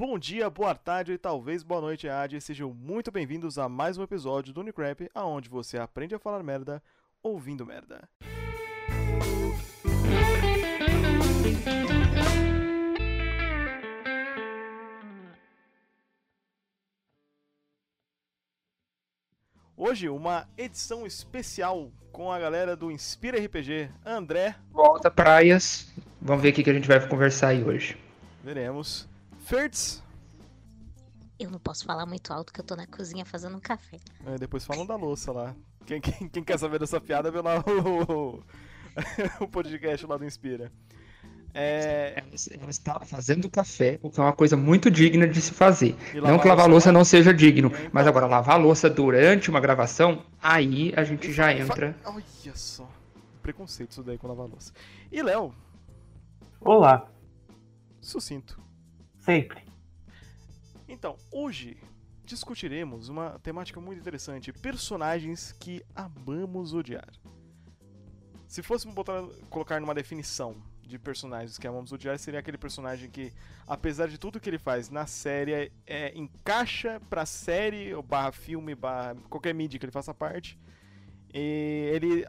Bom dia, boa tarde e talvez boa noite, Ad. Sejam muito bem-vindos a mais um episódio do Unicrap, aonde você aprende a falar merda ouvindo merda. Hoje, uma edição especial com a galera do Inspira RPG. André, Volta praias. Vamos ver o que que a gente vai conversar aí hoje. veremos. Fertz, Eu não posso falar muito alto que eu tô na cozinha fazendo um café. É, depois falam da louça lá. Quem, quem- quem quer saber dessa piada, vê lá o, o podcast lá do Inspira. É, Ela está fazendo café, o que é uma coisa muito digna de se fazer. Não que lavar louça não seja digno, mas agora lavar louça durante uma gravação, aí a gente já entra. Olha só. Preconceito isso daí com lavar louça. E Léo, Olá, sucinto. Sempre. Então, hoje discutiremos uma temática muito interessante: personagens que amamos odiar. Se fôssemos botar, colocar numa definição de personagens que amamos odiar, seria aquele personagem que, apesar de tudo que ele faz na série, é, encaixa pra série, ou barra filme, barra qualquer mídia que ele faça parte. E ele,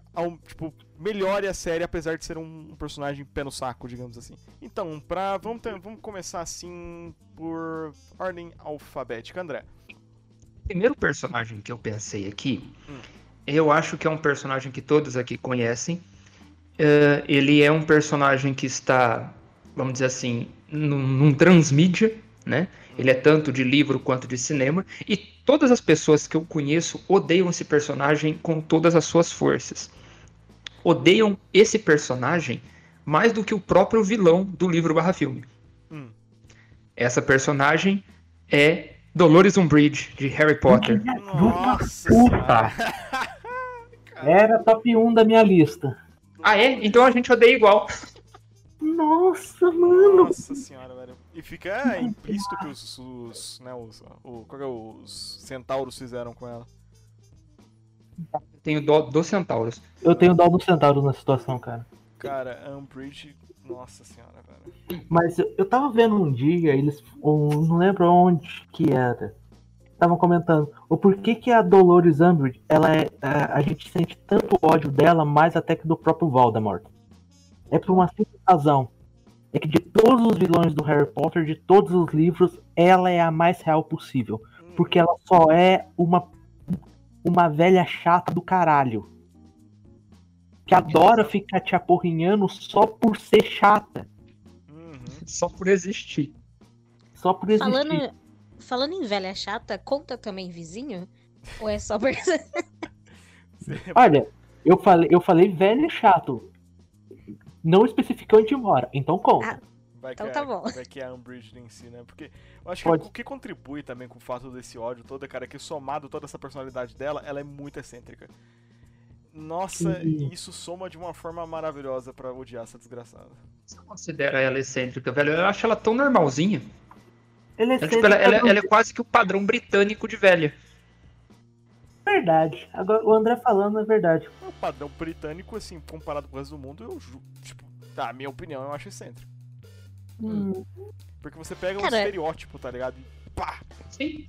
tipo, melhore a série, apesar de ser um, personagem pé no saco, digamos assim. Então, pra, vamos, ter- vamos começar assim por ordem alfabética. André. O primeiro personagem que eu pensei aqui, Hum. eu acho que é um personagem que todos aqui conhecem. Eh, ele é um personagem que está, vamos dizer assim, num, num transmídia, né? Ele é tanto de livro quanto de cinema. E todas as pessoas que eu conheço odeiam esse personagem com todas as suas forças. Odeiam esse personagem mais do que o próprio vilão do livro barra filme. Hum. Essa personagem é Dolores Umbridge, de Harry Potter. Nossa puta. Era top 1 da minha lista. Ah, é? Então a gente odeia igual. Nossa, mano. Nossa senhora, velho. E fica implícito que os, os, né, os, o, qual que é, os centauros fizeram com ela. Tenho dó dos centauros. Eu tenho dó do centauro na situação, cara. Cara, Umbridge, nossa senhora, velho. Mas eu, eu tava vendo um dia, eles. um- não lembro onde que era. Estavam comentando o porquê que a Dolores Umbridge, ela é. A, a gente sente tanto ódio dela, mais até que do próprio Voldemort. É por uma simples razão. É que de todos os vilões do Harry Potter, de todos os livros, ela é a mais real possível. Hum, Porque ela só é uma, uma velha chata do caralho. Que adora ficar te aporrinhando só por ser chata. uhum. Só por existir. Só por existir. Falando, falando em velha chata, conta também vizinho? Ou é só por... Olha, eu falei, eu falei velho e chato. Não especificou onde mora, então conta. Vai Então que tá é, bom. Vai que é a Umbridge em si, né? Porque eu acho Pode. que o que contribui também com o fato desse ódio todo, cara, é que somado toda essa personalidade dela, ela é muito excêntrica. Nossa, Sim. e isso soma de uma forma maravilhosa pra odiar essa desgraçada. Você considera ela excêntrica, velho? Eu acho ela tão normalzinha. Ele é Ela, tipo, ela- ela- ela é quase que o padrão britânico de velha. verdade. Agora o André falando é verdade. O padrão britânico, assim, comparado com o resto do mundo, eu tipo, tá, minha opinião, eu acho excêntrico. Hum, Porque você pega um Cara, estereótipo, tá ligado? E pá! Sim.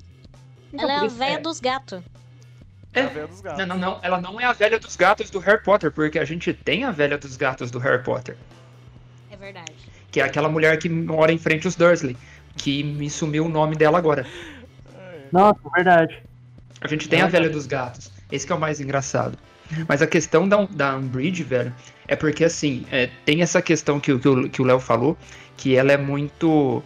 Ela é a isso- véia é. dos gatos. É É. a dos gatos. Não, não, não. Ela não é a velha dos gatos do Harry Potter, porque a gente tem a velha dos gatos do Harry Potter. É verdade. Que é aquela mulher que mora em frente aos Dursley. Que me sumiu o nome dela agora. É. nossa, verdade. A gente tem a Ah, velha tá. dos gatos. Esse que é o mais engraçado. Mas a questão da, da Umbridge, velho, é porque assim, é, tem essa questão que, o- que o que o Léo falou, que ela é muito.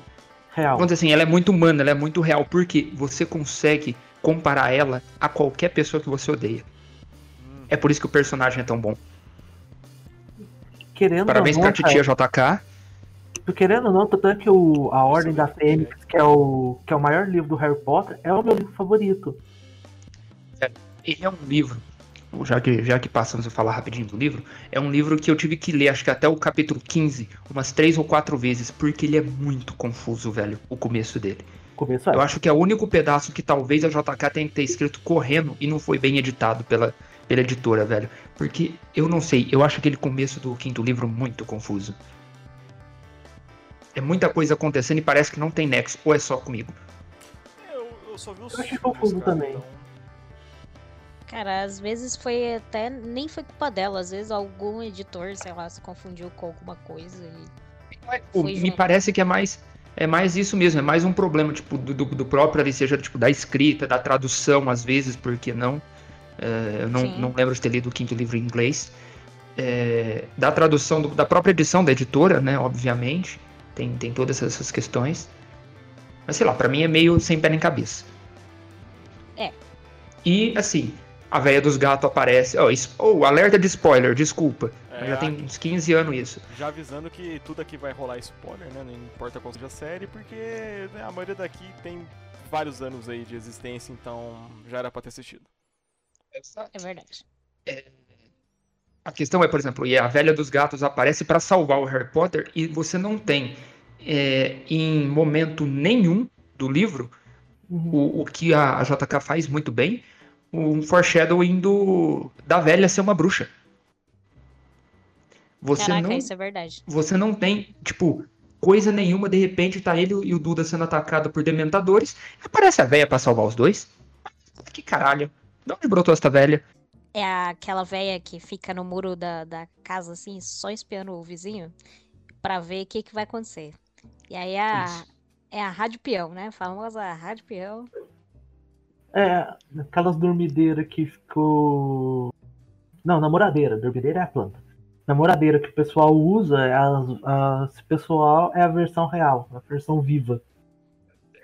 Real. Vamos dizer assim, ela é muito humana, ela é muito real, porque você consegue comparar ela a qualquer pessoa que você odeia. Hum. É por isso que o personagem é tão bom. Querendo Parabéns ou não, pra titia JK. querendo ou não, tanto é que o, a Ordem da Fênix, que é, o, que é o maior livro do Harry Potter, é o meu livro favorito. Ele é um livro, já que, já que passamos a falar rapidinho do livro, é um livro que eu tive que ler, acho que até o capítulo 15, umas três ou quatro vezes, porque ele é muito confuso, velho, o começo dele. Começo é. Eu acho que é o único pedaço que talvez a JK tenha que ter escrito correndo e não foi bem editado pela, pela editora, velho. Porque eu não sei, eu acho aquele começo do quinto livro muito confuso. é muita coisa acontecendo e parece que não tem nexo, ou é só comigo? Eu, eu só vi os Eu achei filmes, confuso também. então- Cara, às vezes foi até. Nem foi culpa dela. Às vezes algum editor, sei lá, se confundiu com alguma coisa. E... Foi me junto. parece que é mais é mais isso mesmo, é mais um problema tipo do, do, próprio ali, seja tipo da escrita, da tradução às vezes, porque não É, eu não, Sim. não lembro de ter lido o quinto livro em inglês. É, da tradução do- da própria edição da editora, né? Obviamente, tem, tem todas essas questões. Mas sei lá, pra mim é meio sem pé nem cabeça. É. E assim, a velha dos gatos aparece. Oh, oh, alerta de spoiler, desculpa. É, Já tem uns 15 anos isso. Já avisando que tudo aqui vai rolar spoiler, né? Não importa qual seja a série, porque né, a maioria daqui tem vários anos aí de existência, então já era pra ter assistido. É verdade. A questão é, por exemplo, e a velha dos gatos aparece para salvar o Harry Potter e você não tem é, em momento nenhum do livro Uhum. o, o que a, a JK faz muito bem, um foreshadowing do, da velha ser uma bruxa. Você Caraca, não, isso é verdade. você não tem, tipo, coisa nenhuma, de repente tá ele e o Duda sendo atacado por dementadores, aparece a velha pra salvar os dois. Que caralho. De onde brotou essa velha? É aquela véia que fica no muro da, da casa, assim, só espiando o vizinho pra ver o que, que vai acontecer. E aí a, Isso. é a Rádio Peão, né? A famosa Rádio Peão. É, aquelas dormideiras que ficou. Não, namoradeira. Dormideira é a planta. Namoradeira que o pessoal usa, é as- as- esse pessoal é a versão real, a versão viva.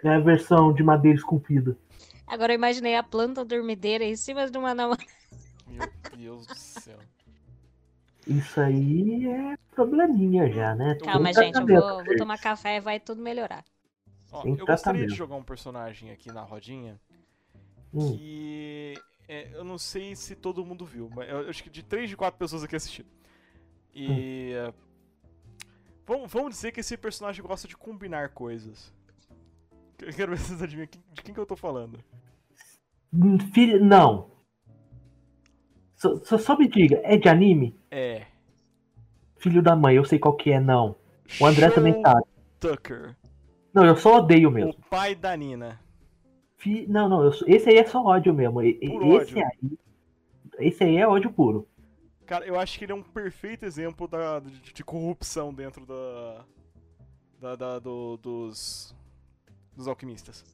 É a versão de madeira esculpida. Agora eu imaginei a planta dormideira em cima de uma namorada. Meu Deus do céu. Isso aí é probleminha já, né? Calma, gente, eu vou, vou tomar café e vai tudo melhorar. Ó, eu gostaria de jogar um personagem aqui na rodinha Hum, que é, eu não sei se todo mundo viu, mas eu acho que de 3 de 4 pessoas aqui assistiram. E. é, vamos, vamos dizer que esse personagem gosta de combinar coisas. Eu quero ver se vocês adivinham de quem que eu tô falando. Hum, Filho, não. Só, só, só me diga, é de anime? É. Filho da mãe, eu sei qual que é, não. O André também Sean sabe. Tucker, Não, eu só odeio mesmo. o pai da Nina. Fi- Não, não, eu sou- esse aí é só ódio mesmo. E- Puro esse ódio. aí. Esse aí é ódio puro. Cara, eu acho que ele é um perfeito exemplo da, de, de corrupção dentro da. da, da- do- dos. dos alquimistas.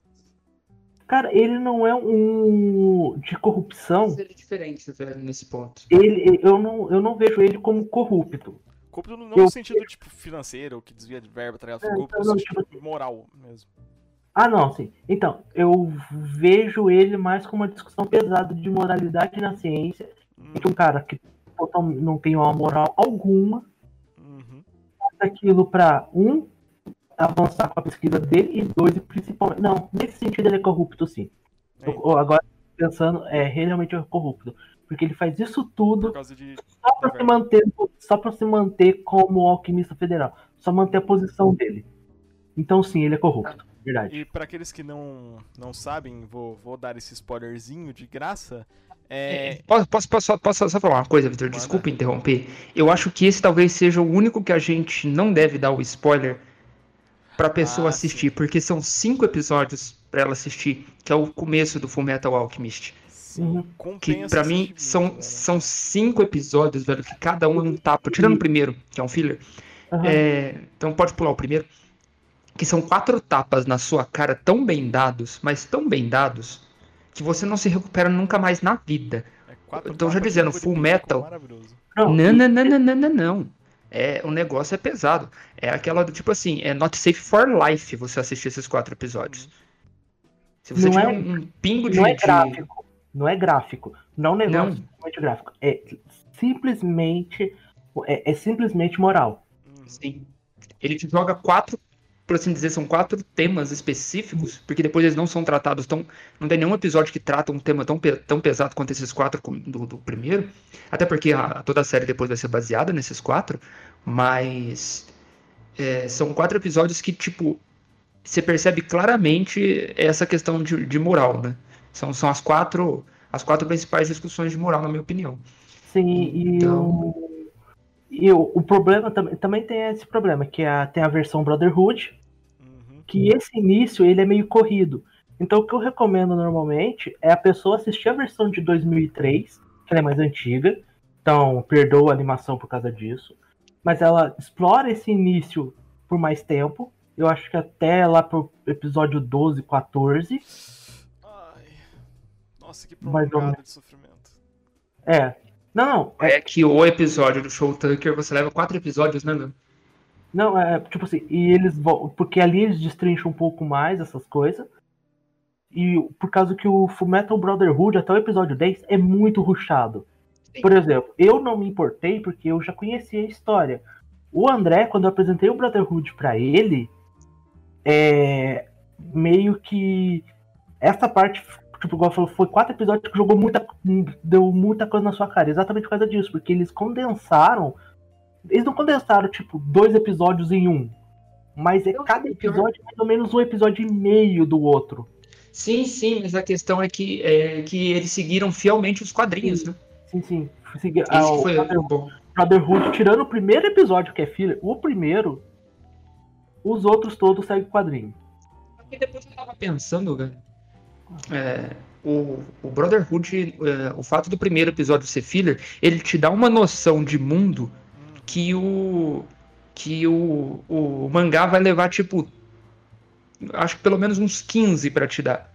Cara, ele não é um de corrupção. Ele é diferente, velho, nesse ponto. Ele, eu, não, eu não vejo ele como corrupto. Corrupto não Eu- no sentido tipo financeiro, que desvia de verba, tá ligado? É, Corrupto não, no sentido tipo moral mesmo. Ah, não, sim. Então, eu vejo ele mais como uma discussão pesada de moralidade na ciência. Hum, De um cara que não tem uma moral alguma, uhum. faz aquilo pra, um, avançar com a pesquisa dele, e dois, e principalmente. Não, nesse sentido ele é corrupto, sim. É, Eu- agora, pensando, é realmente é corrupto. Porque ele faz isso tudo de. só pra se manter, só pra se manter como alquimista federal. Só manter a posição dele. Então sim, ele é corrupto. Verdade. E pra aqueles que não, não sabem, vou, vou dar esse spoilerzinho de graça. É. Posso, posso, posso, posso só falar uma coisa, Vitor? Manda. Desculpa interromper. Eu acho que esse talvez seja o único que a gente não deve dar o spoiler pra pessoa Ah, assistir, sim. porque são cinco episódios pra ela assistir, que é o começo do Fullmetal Alchemist. Sim, Uhum. Que pra mim são, velho. são cinco episódios, velho, que cada um é um tapa. Tirando o primeiro, que é um filler. Aham. É, então pode pular o primeiro. Que são quatro tapas na sua cara tão bem dados, mas tão bem dados, que você não se recupera nunca mais na vida. É então, já dizendo, Full Metal. Não, Não, não, não, não, não, não, não. É, o negócio é pesado. É aquela do tipo assim, é not safe for life você assistir esses quatro episódios. Se você Não tiver é- um, pingo de, não é de- gráfico. Não é gráfico. Não é um negócio gráfico. É simplesmente. É, é simplesmente moral. Uhum. Sim. Ele te joga quatro, por assim dizer, são quatro temas específicos, porque depois eles não são tratados tão. Não tem nenhum episódio que trata um tema tão, tão pesado quanto esses quatro do, do primeiro. Até porque a- toda a série depois vai ser baseada nesses quatro. Mas. é, são quatro episódios que, tipo. Você percebe claramente essa questão de, de moral, né? São, são as quatro. As quatro principais discussões de moral, na minha opinião. Sim, Então- E o, o problema também, também tem esse problema, que é a, tem a versão Brotherhood, Uhum. que esse início ele é meio corrido. Então o que eu recomendo normalmente é a pessoa assistir a versão de 2003, que ela é mais antiga, então perdoa a animação por causa disso, mas ela explora esse início por mais tempo. Eu acho que até lá pro episódio 12, 14. Ai. Nossa, que prolongada de sofrimento. É. Não. É, É que o episódio do Show Tucker você leva quatro episódios, né, meu? não, é tipo assim, e eles vão. Porque ali eles destrincham um pouco mais essas coisas. E por causa que o Fullmetal Brotherhood, até o episódio 10, é muito ruchado. Por exemplo, eu não me importei porque eu já conhecia a história. O André, quando eu apresentei o Brotherhood pra ele, é meio que essa parte, tipo, igual falou, foi quatro episódios que jogou muita, deu muita coisa na sua cara, exatamente por causa disso, porque eles condensaram, eles não condensaram tipo dois episódios em um, mas é cada episódio mais ou menos um episódio e meio do outro. Sim, sim, mas a questão é que, é que eles seguiram fielmente os quadrinhos, né? Sim, sim. Segui- Esse ah, que o foi Brother- bom. Brotherhood, tirando o primeiro episódio que é filler, o primeiro, os outros todos seguem o quadrinho. Porque depois eu tava pensando, velho. É, o, o Brotherhood, é, o fato do primeiro episódio ser filler, ele te dá uma noção de mundo que o que o, o mangá vai levar tipo acho que pelo menos uns 15 pra te dar.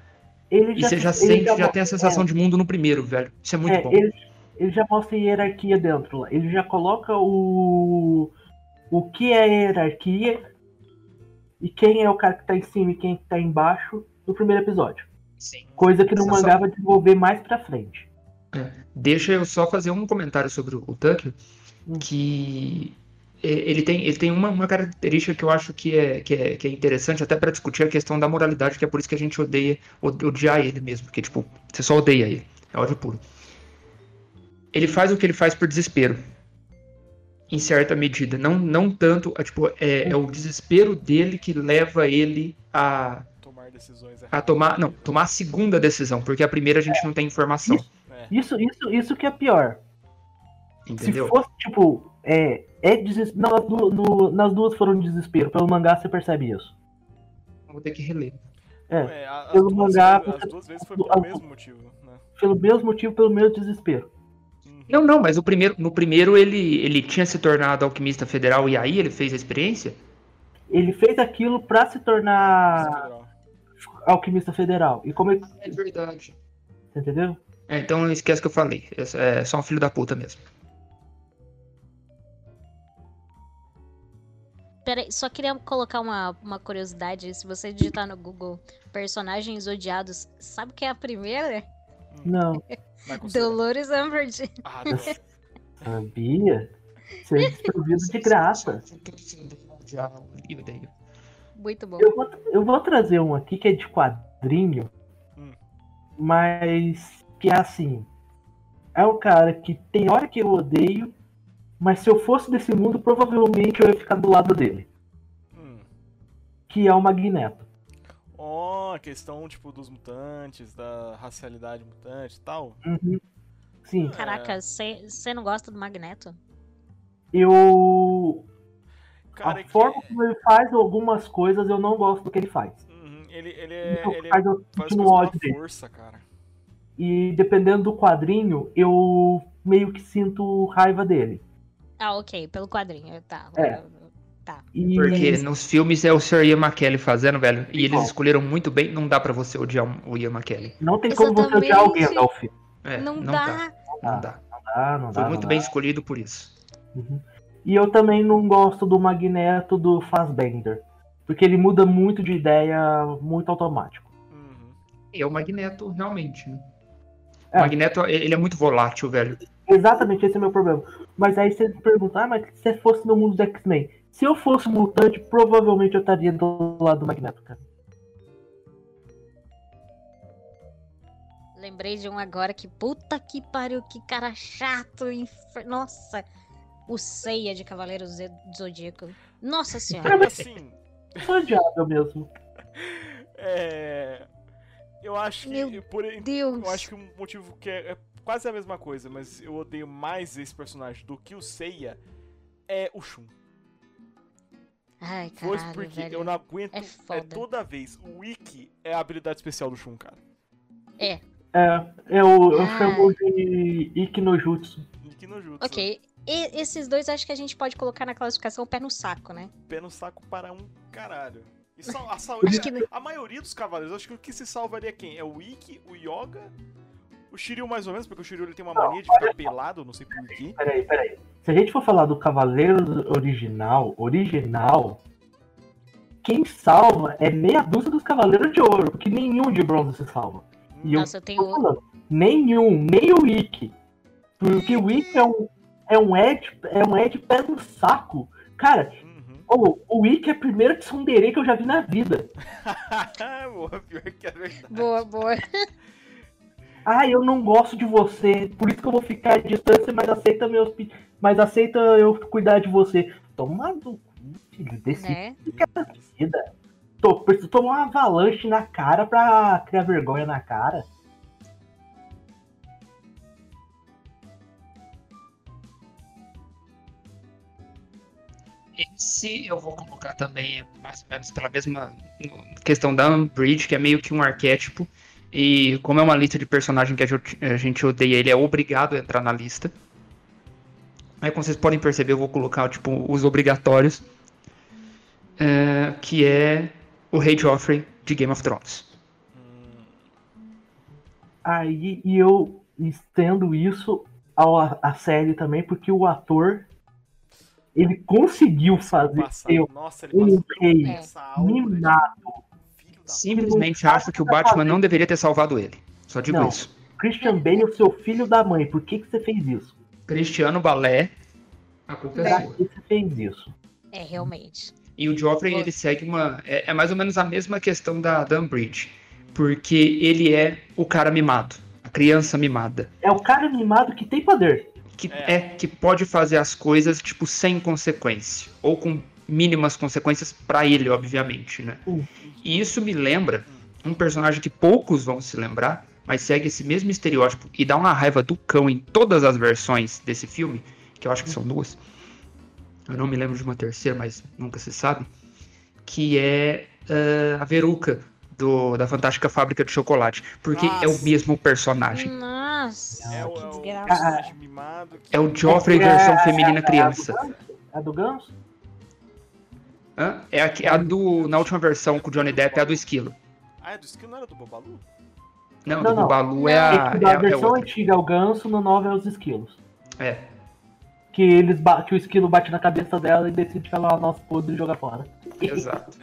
Ele E você já sente, já mo- tem a sensação é, de mundo no primeiro, velho. Isso é muito é, bom. Ele, ele já mostra hierarquia dentro lá. Ele já coloca o. O que é hierarquia e quem é o cara que tá em cima e quem tá embaixo no primeiro episódio. Sim. Coisa que no Essa mangá só- vai desenvolver mais pra frente. Deixa eu só fazer um comentário sobre o Tucker, Hum. que é, ele tem, ele tem uma, uma característica que eu acho que é, que é, que é interessante até para discutir a questão da moralidade, que é por isso que a gente odeia ode- odiar ele mesmo, porque tipo, você só odeia ele, é ódio puro. Ele faz o que ele faz por desespero, em certa medida, não, não tanto, é, tipo, é, é o desespero dele que leva ele a, Tomar decisões a erradas. tomar, não, tomar a segunda decisão, porque a primeira a gente não tem informação, É. Isso, isso, isso que é pior. entendeu? Se fosse, tipo, é, é desespero. Não, nas du- no- nas duas foram desespero. Pelo mangá você percebe isso. Vou ter que reler. É. É, a- Pelo duas, mangá, as você- duas vezes foi pelo as- mesmo motivo, né? Pelo mesmo motivo, pelo mesmo desespero. Uhum. Não, não, mas o primeiro, no primeiro ele, ele tinha se tornado alquimista federal e aí ele fez a experiência? Ele fez aquilo pra se tornar Federal. Alquimista federal. E como ele. É verdade. Entendeu? É, então esquece que eu falei. É, é só um filho da puta mesmo. Peraí, só queria colocar uma, uma curiosidade. Se você digitar no Google personagens odiados, sabe quem é a primeira? Não. Dolores Umbridge. Ah, Sabia? Ser desprovido de graça. Muito bom. Eu vou, eu vou trazer um aqui que é de quadrinho, Hum. mas que é assim. É um cara que tem hora que eu odeio, mas se eu fosse desse mundo, provavelmente eu ia ficar do lado dele. hum. Que é o Magneto. Ó, a questão, tipo, dos mutantes, da racialidade mutante e tal. Uhum. Sim, Caraca, você não gosta do Magneto? eu. Cara, a é que- forma como ele faz algumas coisas, eu não gosto do que ele faz. Uhum, ele, ele é. Ele faz eu faz um ódio dele. força, cara. E dependendo do quadrinho, eu meio que sinto raiva dele. Ah, ok, pelo quadrinho, tá. É. Tá. E Porque nos filmes é o Sir Ian McKellen fazendo, velho. E eles escolheram muito bem. Não dá pra você odiar o Ian McKellen. não tem como você odiar o Exatamente. Gandalf. É, não, não dá. dá. Não dá. Não dá, não dá. Foi não muito dá. bem escolhido por isso. Uhum. E eu também não gosto do Magneto do Fassbender. Porque ele muda muito de ideia muito automático. Uhum. E é o Magneto, realmente. né? É. O Magneto, ele é muito volátil, velho. Exatamente, esse é o meu problema. Mas aí você me pergunta, ah, mas se fosse no mundo do X-Men? Se eu fosse mutante, provavelmente eu estaria do lado do Magneto, cara. Lembrei de um agora que puta que pariu, que cara chato. infer- Nossa, o Ceia de Cavaleiros Z- do Zodíaco. Nossa senhora. Assim, Sou odiável mesmo. é. Eu acho que. Meu por, Deus. eu acho que um motivo que é, é quase a mesma coisa, mas eu odeio mais esse personagem do que o Seiya é o Shun. Ai, Foi caralho, porque velho. eu não aguento. É É, foda. toda vez. O Wiki é a habilidade especial do Shun, cara. É, eu, eu Ah. chamo de Ikki no Jutsu. Wiki no Jutsu. Ok. E esses dois acho que a gente pode colocar na classificação pé no saco, né? Pé no saco para um caralho. E sal- a, que- a maioria dos cavaleiros, acho que o que se salvaria é quem? É o Wiki, o Yoga, o Shiryu mais ou menos, porque o Shiryu ele tem uma mania de ficar pelado, não sei por quê. Peraí, peraí. Se a gente for falar do Cavaleiro original, original, quem salva é meia dúzia dos Cavaleiros de Ouro, porque nenhum de bronze se salva. E eu Nossa, eu tô tenho. falando, nenhum, nem o Ikki. Porque o Ikki é um, é um Ed, é um Ed pé no saco. Cara, Uhum. ô, o Ikki é a primeira tsundere que eu já vi na vida. Boa, pior que é verdade. Boa, boa. Ah, eu não gosto de você, por isso que eu vou ficar à distância, mas aceita meus mas aceita eu cuidar de você. Toma no cu, filho, desse Né? vida. Tô, preciso tomar uma avalanche na cara pra criar vergonha na cara. Esse eu vou colocar também mais ou menos pela mesma questão da Umbridge, que é meio que um arquétipo. E como é uma lista de personagem que a gente- odeia, ele é obrigado a entrar na lista. Aí como vocês podem perceber, eu vou colocar tipo, os obrigatórios. é, que é o Rei Joffrey de Game of Thrones. Hum, Aí eu estendo isso a série também, porque o ator ele conseguiu fazer passa, ser nossa, ele um rei da Simplesmente acho que o Batman não deveria ter salvado ele. Só digo Não. isso. Christian Bale, seu filho da mãe, por que, que você fez isso? Cristiano Balé, a culpa é sua. que você fez isso? É, realmente. E o Joffrey, ele segue uma. É, é mais ou menos a mesma questão da, Umbridge. Porque ele é o cara mimado. A criança mimada. É o cara mimado que tem poder. Que É. é. que pode fazer as coisas, tipo, sem consequência. Ou com mínimas consequências pra ele, obviamente, né? Hum. E isso me lembra um personagem que poucos vão se lembrar, mas segue esse mesmo estereótipo e dá uma raiva do cão em todas as versões desse filme, que eu acho que são duas. Eu não me lembro de uma terceira, mas nunca se sabe. Que é ah, a Veruca, do, da Fantástica Fábrica de Chocolate. Porque é o Nossa. mesmo personagem. Noça, É o, que é o desgraça. personagem mimado que... É o Joffrey É, versão é, feminina é, criança. É a do Ganso? Hã? É a, a do. Na última versão com o Johnny Depp é a do esquilo. Ah, é do Skill não era do Bobalu? Não, Não, do não. Balu é a. É, da a- é versão outra. antiga é o Ganso, no novo é os esquilos. É. Que eles que o esquilo bate na cabeça dela e decide que ela é o nosso podre e joga fora. Exato.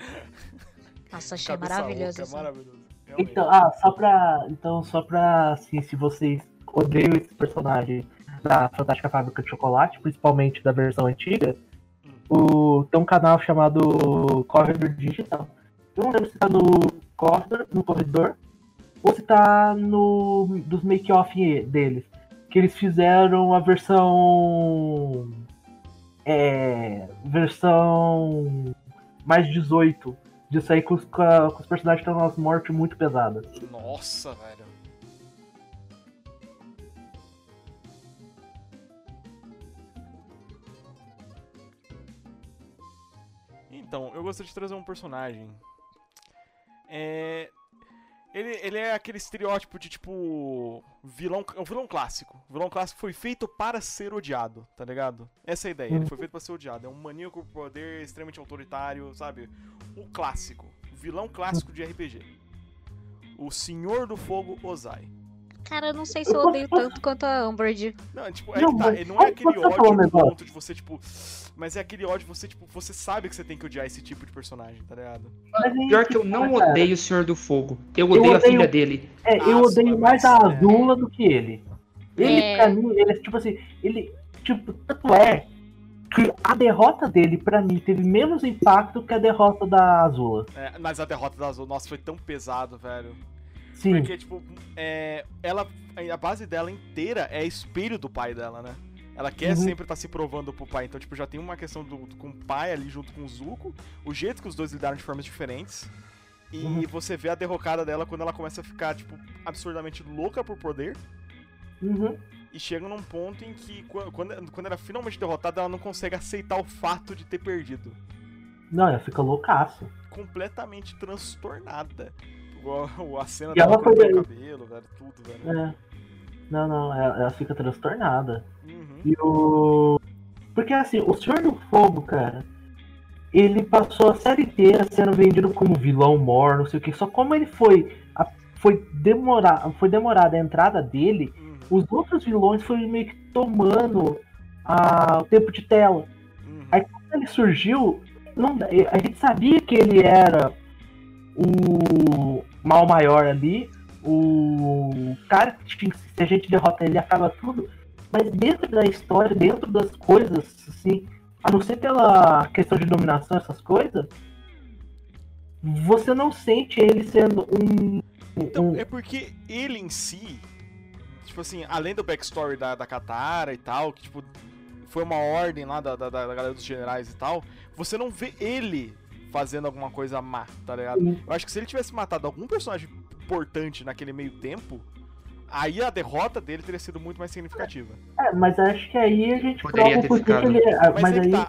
Nossa, achei Cabeça maravilhoso louca, isso. maravilhoso. Realmente. Então, ah, só pra. Então, só pra. Assim, se vocês odeiam esse personagem da Fantástica Fábrica de Chocolate, principalmente da versão antiga, o, tem um canal chamado Corredor Digital. Eu não lembro se tá no Corredor, no corredor, ou se tá no. dos make-off deles. Que eles fizeram a versão. É. Versão. Mais 18. De sair com os, com a- com os personagens que estão umas mortes muito pesadas. Nossa, velho. Então, eu gostaria de trazer um personagem. É. Ele, ele é aquele estereótipo de tipo. Vilão. É um vilão clássico. O vilão clássico foi feito para ser odiado, tá ligado? Essa é a ideia. Ele foi feito para ser odiado. É um maníaco com poder extremamente autoritário, sabe? O clássico. O vilão clássico de RPG. O Senhor do Fogo Ozai. Cara, eu não sei se eu odeio tanto quanto a Umbridge. Não, tipo, é Não, que tá. não é aquele um ódio no ponto de você, tipo. Mas é aquele ódio, você, tipo, você sabe que você tem que odiar esse tipo de personagem, tá ligado? Mas aí Pior que eu não cara, odeio o Senhor do Fogo. Eu odeio a odeio- filha dele. É, eu Ah, odeio mas- mais a é. Azula do que ele. Ele, É. pra mim, ele é tipo assim, ele, tipo, tanto é que a derrota dele, pra mim, teve menos impacto que a derrota da Azula. É, mas a derrota da Azul, nossa, foi tão pesado, velho. Sim, Porque, tipo, é, ela. A base dela inteira é espelho do pai dela, né? Ela quer Uhum. sempre estar se provando pro pai. Então, tipo, já tem uma questão do, do- com o pai ali junto com o Zuko. O jeito que os dois lidaram de formas diferentes. E Uhum. você vê a derrocada dela quando ela começa a ficar, tipo, absurdamente louca por poder. uhum. E chega num ponto em que, qu- quando, quando ela é finalmente derrotada, ela não consegue aceitar o fato de ter perdido. Não, ela fica loucaço. Completamente transtornada. Igual a cena E dela ela foi cortando o cabelo, velho, tudo, velho. É. Não, não, ela, ela fica transtornada. Uhum. E o. Porque assim, o Senhor do Fogo, cara, ele passou a série inteira sendo vendido como vilão mor, não sei o que. Só como ele foi. a- foi, demorar, foi demorada a entrada dele, Uhum. os outros vilões foram meio que tomando a, o tempo de tela. Uhum. Aí quando ele surgiu, não, a gente sabia que ele era o mal maior ali, o cara se a gente derrota ele acaba tudo, mas dentro da história, dentro das coisas, assim, a não ser pela questão de dominação, essas coisas, você não sente ele sendo um. Então, um- é porque ele em si, tipo assim, além do backstory da, da Katara e tal, que tipo, foi uma ordem lá da, da, da galera dos generais e tal, você não vê ele fazendo alguma coisa má, tá ligado? um- Eu acho que se ele tivesse matado algum personagem importante naquele meio tempo, aí a derrota dele teria sido muito mais significativa. É, mas acho que aí a gente Poderia prova ter por que que ficado. ele é. Mas Mas, é que aí tá,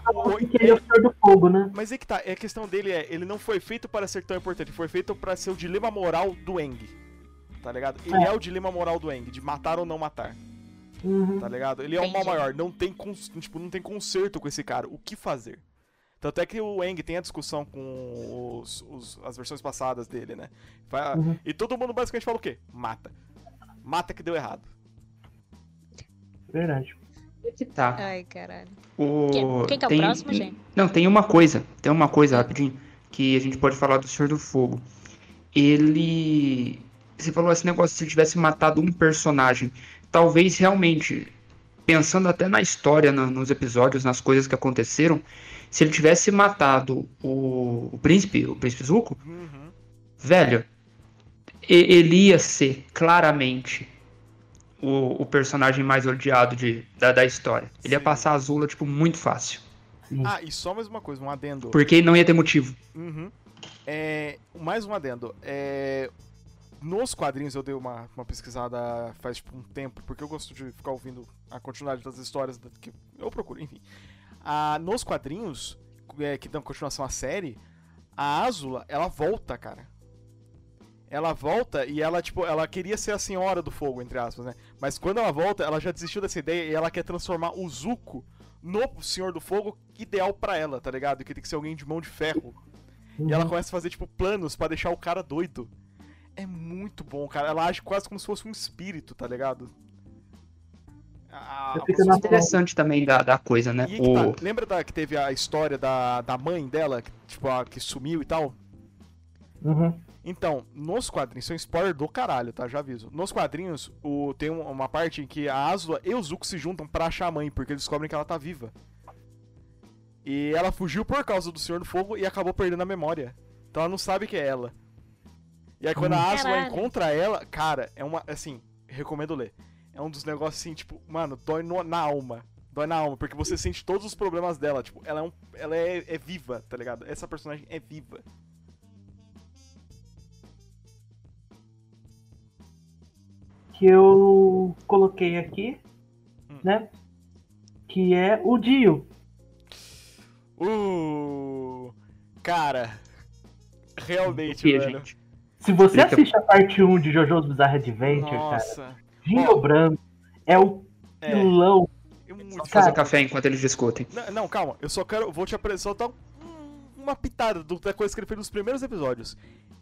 que ele é o Senhor do Fogo, né? Mas é que tá, é a questão dele é, ele não foi feito para ser tão importante, foi feito para ser o dilema moral do Eng. Tá ligado? Ele é. É. o dilema moral do Eng, de matar ou não matar. Uhum. tá ligado? Ele é o mal Entendi. maior, não tem, cons- tipo, não tem conserto com esse cara. O que fazer? Tanto é que o Eng tem a discussão com os- os- as versões passadas dele, né? Vai- Uhum. E todo mundo basicamente fala o quê? Mata. Mata que deu errado. Verdade. Que tá. Ai, caralho. O... Quem- quem que é o tem- próximo, gente? Não, tem uma coisa, tem uma coisa rapidinho que a gente pode falar do Senhor do Fogo. Ele. Você falou esse negócio, se ele tivesse matado um personagem, talvez realmente, pensando até na história, na- nos episódios, nas coisas que aconteceram, se ele tivesse matado o, o príncipe, o príncipe Zuko, Uhum. velho, e- ele ia ser claramente o, o personagem mais odiado de, da, da história. Ele ia Sim. passar a Azula, tipo, muito fácil. Sim. Ah, e só mais uma coisa, um adendo. Porque não ia ter motivo. Uhum. É, mais um adendo. É, nos quadrinhos eu dei uma, uma pesquisada faz tipo, um tempo, porque eu gosto de ficar ouvindo a continuidade das histórias que eu procuro, enfim. Ah, nos quadrinhos, é, que dão continuação à série, a Azula, ela volta, cara. Ela volta e ela, tipo, ela queria ser a senhora do fogo, entre aspas, né? Mas quando ela volta, ela já desistiu dessa ideia e ela quer transformar o Zuko no Senhor do Fogo ideal pra ela, tá ligado? Que tem que ser alguém de mão de ferro. E ela Uhum. começa a fazer, tipo, planos pra deixar o cara doido. É muito bom, cara. Ela age quase como se fosse um espírito, tá ligado? Ah, fico na- Interessante também da, da coisa, né? e aí tá, O... lembra da, que teve a história da, da mãe dela, que, tipo, a, que sumiu e tal? Uhum. Então, nos quadrinhos, isso é um spoiler do caralho, tá? Já aviso. Nos quadrinhos, o, tem um- uma parte em que a Asula e o Zuko se juntam pra achar a mãe, porque eles descobrem que ela tá viva. E ela fugiu por causa do Senhor do Fogo e acabou perdendo a memória. Então ela não sabe que é ela. E aí quando a Caralho. encontra ela, cara, é uma, assim, recomendo ler. É um dos negócios assim, tipo, mano, dói no- na alma. Dói na alma, porque você sente todos os problemas dela. Tipo, ela é, um, ela é, é viva, tá ligado? Essa personagem é viva. Que eu coloquei aqui, Hum. né? Que é o Dio. Uh, cara, realmente, que, velho. gente? Se você Explica. assiste a parte 1 de JoJo's Bizarre Adventure, cara, Nossa, Dio Branco é o é, vilão. é muito Cara, fazer café enquanto eles discutem. Não, não, calma, eu só quero, vou te apresentar um- uma pitada do- da coisa que ele fez nos primeiros episódios.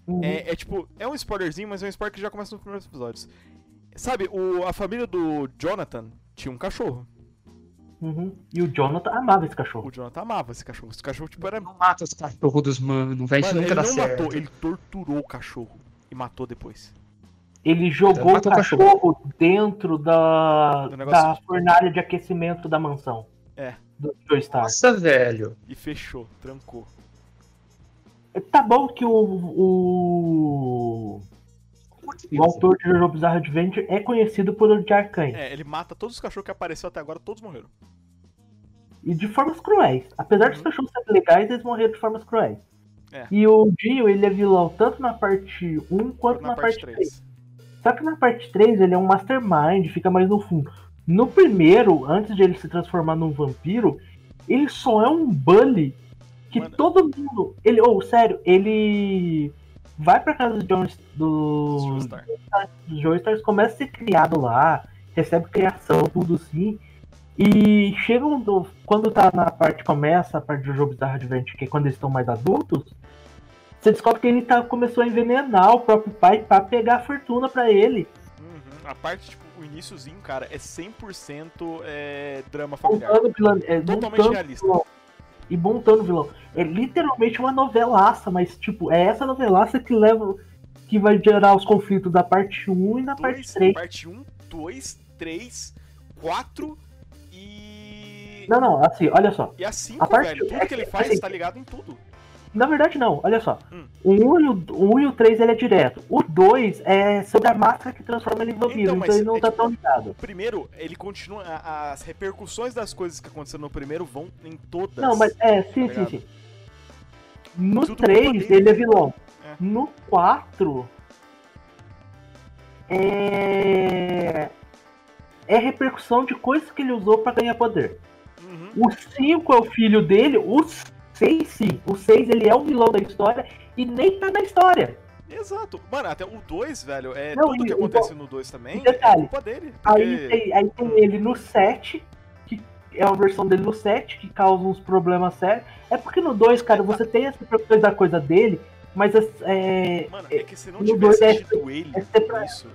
Uhum. É, é tipo, é um spoilerzinho, mas é um spoiler que já começa nos primeiros episódios. Sabe, o, a família do Jonathan tinha um cachorro. Uhum. E o Jonathan amava esse cachorro. O Jonathan amava esse cachorro. Esse cachorro, tipo, era. Não mata os cachorros dos mano, velho. Isso nunca ele dá não certo. matou, ele torturou o cachorro e matou depois. Ele jogou o Matou o cachorro dentro da, da de- fornalha de aquecimento da mansão. É. Do Joestar. Nossa, velho. E fechou, trancou. Tá bom que o, o, o autor de JoJo Bizarre Adventure é conhecido por odiar cães. É, ele mata todos os cachorros que apareceu até agora, todos morreram. E de formas cruéis. Apesar dos Uhum. cachorros serem legais, eles morreram de formas cruéis. É. E o Dio, ele é vilão tanto na parte 1 quanto na, na, parte parte 3. 3. Só que na parte 3 ele é um mastermind, fica mais no fundo. No primeiro, antes de ele se transformar num vampiro, ele só é um bully que Mano. todo mundo. Ele, ou sério, ele vai pra casa do Jones do, Joestar. começa a ser criado lá, recebe criação, tudo assim. E chega um do- quando tá na parte, começa a parte do jogo Bizarre Adventure, que é quando eles estão mais adultos, você descobre que ele tá, começou a envenenar o próprio pai pra pegar a fortuna pra ele. Uhum. A parte, tipo, o iníciozinho, cara, é 100% é, drama familiar. É, Totalmente realista. E montando vilão. É literalmente uma novelaça, mas tipo, é essa novelaça que leva. que vai gerar os conflitos da parte 1 e na parte Dois, 3. parte 1, 2, 3, 4 e. Não, não, assim, olha só. E a 5, A parte- velho. Tudo é que ele faz assim, tá ligado em tudo. Na verdade, não, olha só. Hum. O 1 e o, o, 1 e o 3 ele é direto. O 2 é sobre a máscara que transforma ele em vampiro, Então, então, ele não é tá tipo- tão ligado. O primeiro, ele continua. As repercussões das coisas que aconteceram no primeiro vão em todas. Não, mas é, sim, Tá sim, sim. No Tudo culpa 3 dele. ele é vilão. É. No 4 é. É repercussão de coisas que ele usou pra ganhar poder. Uhum. O 5 é o filho dele, o 6 sim. O 6 ele é o vilão da história e nem tá na história. Exato. Mano, até o 2, velho, é Não, tudo e que acontece no 2 também detalhe, é culpa dele. Aí porque- tem, aí tem ele no 7, que é a versão dele no 7, que causa uns problemas sérios. É porque no 2, cara, você tem essa coisa da coisa dele, mas é. Mano, é que se não tivesse dois é- ele é isso.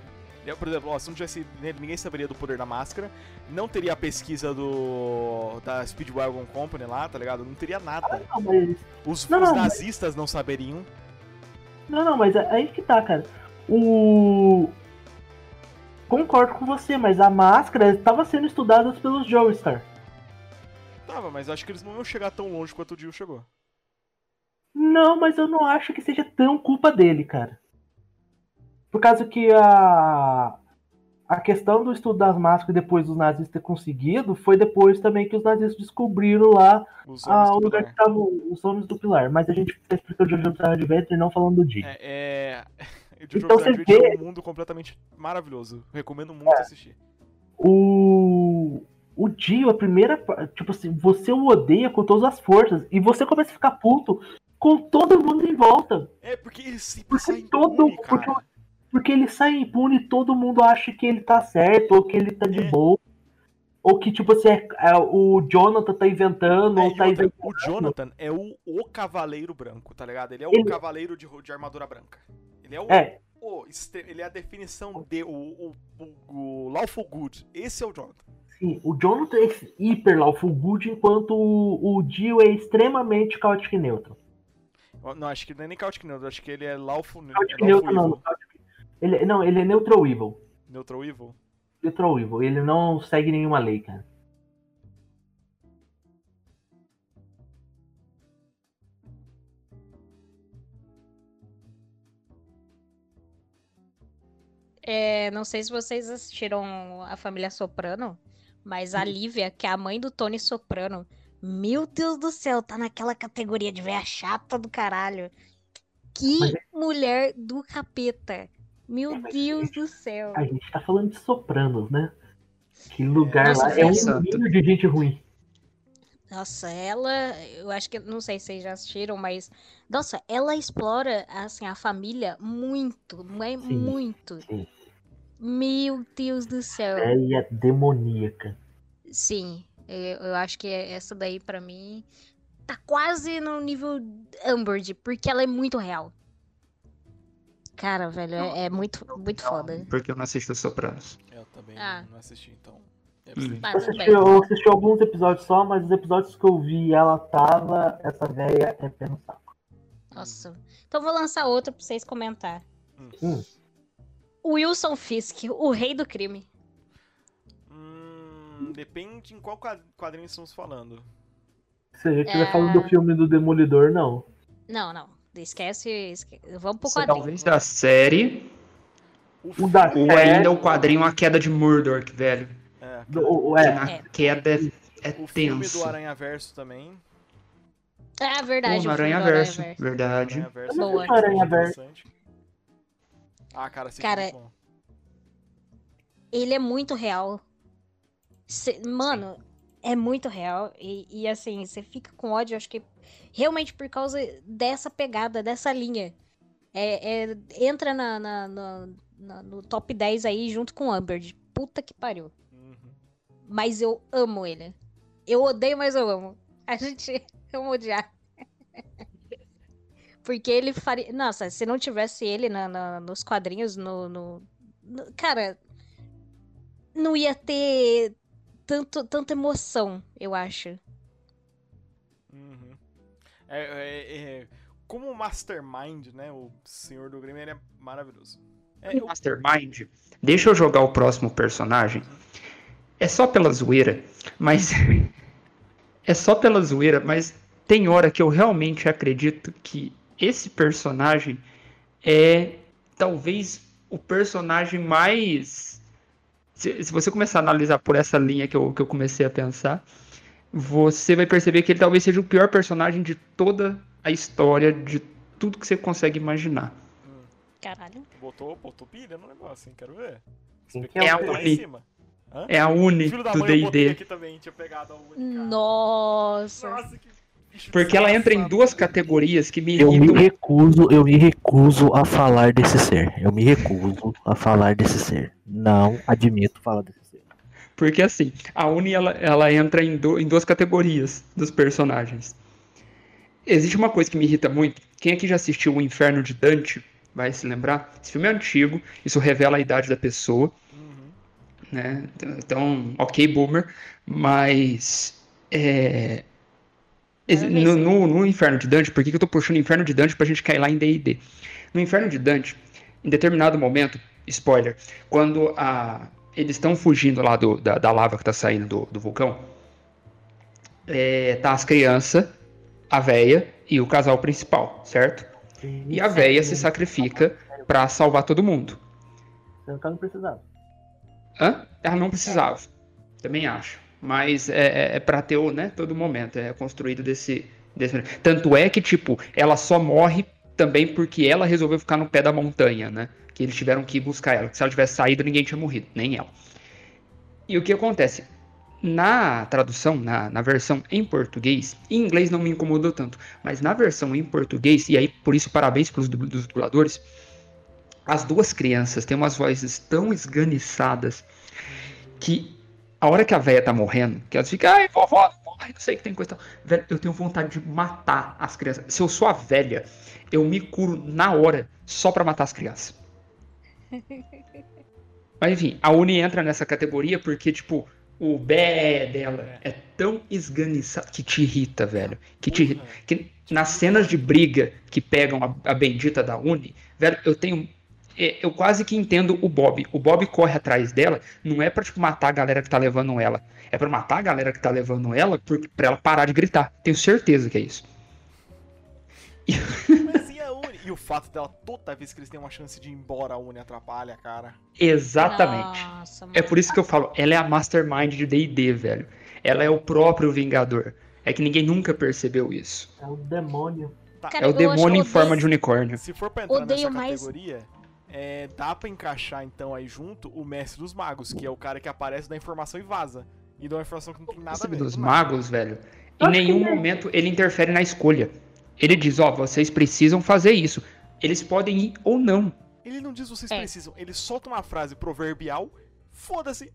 Eu, Por exemplo, ó, se não tivesse nele, ninguém saberia do poder da máscara. Não teria a pesquisa do. da Speedwagon Company lá, tá ligado? Não teria nada. Não, mas Os, Não, os não, mas- nazistas não saberiam. Não, não, mas é aí que tá, cara. O. Concordo com você, mas a máscara estava sendo estudada pelos Joestar. Tava, mas acho que eles não iam chegar tão longe quanto o Dio chegou. Não, mas eu não acho que seja tão culpa dele, cara. Por causa que a. A questão do estudo das máscaras depois dos nazistas ter conseguido foi depois também que os nazistas descobriram lá ah, homens o lugar que estavam os homens do pilar. Mas a gente tá explicando o Jojo Adventure e não falando do Di. É. é... Jojo Então você Adventure vê- é um mundo completamente maravilhoso. Recomendo muito assistir. O. O Dio, a primeira. Tipo assim, você o odeia com todas as forças. E você começa a ficar puto com todo mundo em volta. É, porque ele Porque todo- cara. Porque ele sai impune e todo mundo acha que ele tá certo, ou que ele tá de É. boa. Ou que, tipo assim, é- é o Jonathan tá inventando, É, ou e tá inventando. o Jonathan é o, o cavaleiro branco, tá ligado? Ele é o Ele- cavaleiro de, de armadura branca. Ele é o, É, o ele é a definição de o, o, o, o lawful good. Esse é o Jonathan. sim. O Jonathan é hiper lawful good, enquanto o, o Dio é extremamente chaotic neutro. Eu- Não, acho que não é nem Chaotic Neutral, acho que ele é lawful, lawful neutro não. Ele, não, ele é neutral evil. Neutral evil. Neutral evil. Ele não segue nenhuma lei, cara. É, não sei se vocês assistiram a família Soprano, mas a Lívia, que é a mãe do Tony Soprano, meu Deus do céu, tá naquela categoria de véia chata do caralho. Que Mas mulher do capeta. Meu É, Deus gente, do céu. A gente tá falando de sopranos, né? Que lugar Nossa, lá é um velho. ninho de gente ruim. Nossa, ela, eu acho que, não sei se vocês já assistiram, mas, nossa, ela explora, assim, a família muito, mas Sim, muito. sim. Meu Deus do céu. Ideia demoníaca. Sim, eu, eu acho que essa daí, pra mim, tá quase no nível Umbridge, porque ela é muito real. Cara, velho, é, é muito, muito foda. Porque eu não assisto Sopranos. Eu também Ah. não assisti, então. É Hum. Ah, Eu assisti, bem. eu assisti alguns episódios só, mas os episódios que eu vi ela tava, essa velha é pé no saco. Nossa. Então vou lançar outro pra vocês comentar. Hum. Wilson Fisk, o rei do crime. Hum, depende em qual quad- quadrinho estamos falando. Se a gente estiver É. falando do filme do Demolidor, não. Não, não. Esquece. esque- Vamos pro Você quadrinho. Talvez da série, O da ou série, ainda o quadrinho A Queda de Murdoch, velho. É, do- o- o- é, Na É. queda é, é o filme tenso. do Aranha Verso também. Ah, Pô, verdade. no o filme Aranha Verso, Aranhaverso. verdade. Aranha Verso Boa. é. Ah, cara, esse Cara, filme é bom. Ele é muito real. Cê- mano, é muito real. E, e, assim, você fica com ódio, acho que realmente por causa dessa pegada, dessa linha. É, é- entra na, na- na- no top 10 aí junto com o Amber. Puta que pariu. Uhum. Mas eu amo ele. Eu odeio, mas eu amo. A gente ama odiar. Porque ele faria. Nossa, se não tivesse ele nos quadrinhos, no, no- no- Cara, não ia ter tanto, tanta emoção, eu acho. Uhum. É, é- é- como mastermind, né? O senhor do Grêmio ele é maravilhoso. É, Mastermind. Deixa eu jogar o próximo personagem. É só pela zoeira, mas. é só pela zoeira, mas tem hora que eu realmente acredito que esse personagem é talvez o personagem mais. Se, se você começar a analisar por essa linha que eu, que eu comecei a pensar, você vai perceber que ele talvez seja o pior personagem de toda a história, de tudo que você consegue imaginar. Caralho. botou, botou pilha no negócio, hein? Quero ver. É é a Uni. É a Uni do D&D. Nossa. Nossa, que bicho Porque ela entra em duas categorias que me Eu me recuso, eu me recuso a falar desse ser. Eu me recuso a falar desse ser. Não admito falar desse ser. Porque assim, a Uni ela, ela entra em, du- em duas categorias dos personagens. Existe uma coisa que me irrita muito. Quem aqui já assistiu O Inferno de Dante vai se lembrar. Esse filme é antigo, isso revela a idade da pessoa, Uhum. né? Então, ok, boomer, mas é, nem no, no- no Inferno de Dante, por que, que eu tô puxando o Inferno de Dante pra gente cair lá em D&D? No Inferno de Dante, em determinado momento, spoiler, quando a, eles estão fugindo lá do- da, da lava que tá saindo do, do vulcão, é, tá as crianças, a véia e o casal principal, certo? E a véia se sacrifica pra salvar todo mundo. Que eu não precisava. Hã? Ela não precisava. Também acho. Mas é, é, é pra ter o, né, todo momento. É construído desse, desse. Tanto é que, tipo, ela só morre também porque ela resolveu ficar no pé da montanha, né? Que eles tiveram que buscar ela. Se ela tivesse saído, ninguém tinha morrido, nem ela. E o que acontece? Na tradução, na, na versão em português, em inglês não me incomodou tanto, mas na versão em português, e aí por isso parabéns dub- dos dubladores, as duas crianças têm umas vozes tão esganiçadas que a hora que a véia tá morrendo, que elas ficam, ai, vovó, morre, não sei que tem coisa. Velho, eu tenho vontade de matar as crianças. Se eu sou a velha, eu me curo na hora só pra matar as crianças. Mas enfim, a Uni entra nessa categoria porque, tipo, o bé dela é tão esganiçado que te irrita, velho. Que te irrita. Que nas cenas de briga que pegam a, a bendita da Uni, velho, eu tenho. É, Eu quase que entendo o Bob. O Bob corre atrás dela, não é pra tipo, matar a galera que tá levando ela. É pra matar a galera que tá levando ela porque, pra ela parar de gritar. Tenho certeza que é isso. Mas e a Uni? E o fato dela, toda vez que eles têm uma chance de ir embora, a Uni atrapalha, cara. Exatamente. Nossa, É por isso que eu falo, ela é a mastermind de D&D, velho. Ela é o próprio Vingador. É que ninguém nunca percebeu isso. É o demônio. Tá, Cara, É o demônio em forma odeio- de unicórnio. Se for pra entrar Odeio nessa mais- categoria, é, dá pra encaixar então aí junto o Mestre dos Magos, que é o cara que aparece, dá informação e vaza. E dá uma informação que não tem nada a Mestre ver. dos magos, velho. Em nenhum não. momento ele interfere na escolha. Ele diz, ó, vocês precisam fazer isso. Eles podem ir ou não. Ele não diz vocês É. precisam, ele solta uma frase proverbial, foda-se,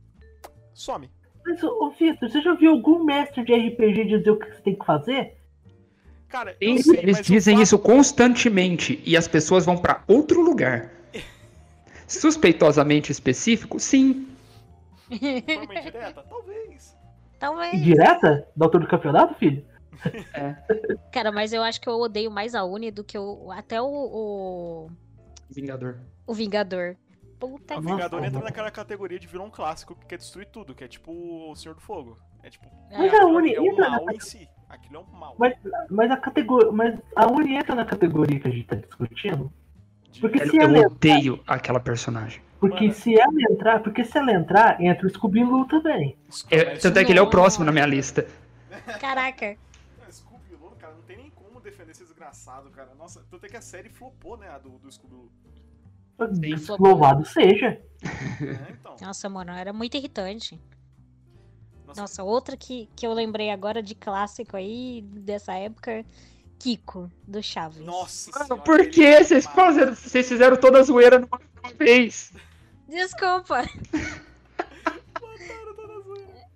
some. Mas, ô Vitor, você já viu algum mestre de RPG dizer o que você tem que fazer? Cara, eu Eles, sei, eles dizem fato- isso constantemente e as pessoas vão pra outro lugar. Suspeitosamente específico, sim. De forma indireta? Talvez. Talvez. Direta? Da altura do campeonato, filho? Cara, mas eu acho que eu odeio mais a Uni do que o, até o, o, Vingador. o Vingador. Puta O que Nossa, Vingador entra naquela categoria de vilão clássico que quer destruir tudo, que é tipo o Senhor do Fogo. É tipo. Mas É. a aquilo Uni é o entra mal na em si. Aquilo é um mal. Mas, mas a categoria. Mas a Uni entra na categoria que a gente tá discutindo. Porque Velho, se eu ela, odeio aquela personagem. porque Mano. se ela entrar, porque se ela entrar, entra o Scooby-Doo também. É, tanto é que ele é o próximo na minha lista. Caraca. Não, Scooby-Doo, cara, não tem nem como defender esse desgraçado, cara. Nossa, tanto é que a série flopou, né, a do, do Scooby-Doo. Sim. Louvado seja. É, então. Nossa, mano, era muito irritante. Nossa, Nossa, outra que, que eu lembrei agora de clássico aí, dessa época, Kiko, do Chaves. Nossa Mano, senhora, por que é vocês, vocês fizeram toda a zoeira numa, numa vez? Desculpa. Mataram toda a zoeira.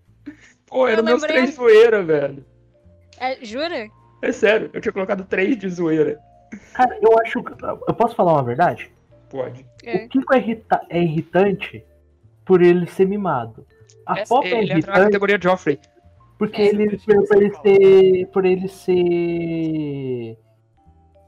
Pô, eram Eu meus lembrei- três zoeira, velho. É, jura? É sério, eu tinha colocado três de zoeira. Cara, eu acho. que- Eu posso falar uma verdade? Pode. É. O Kiko é, irrita- é irritante por ele ser mimado. A Essa- Pop é ele entra na irritante categoria Joffrey. Porque É. ele, por, por ele ser. Por ele ser.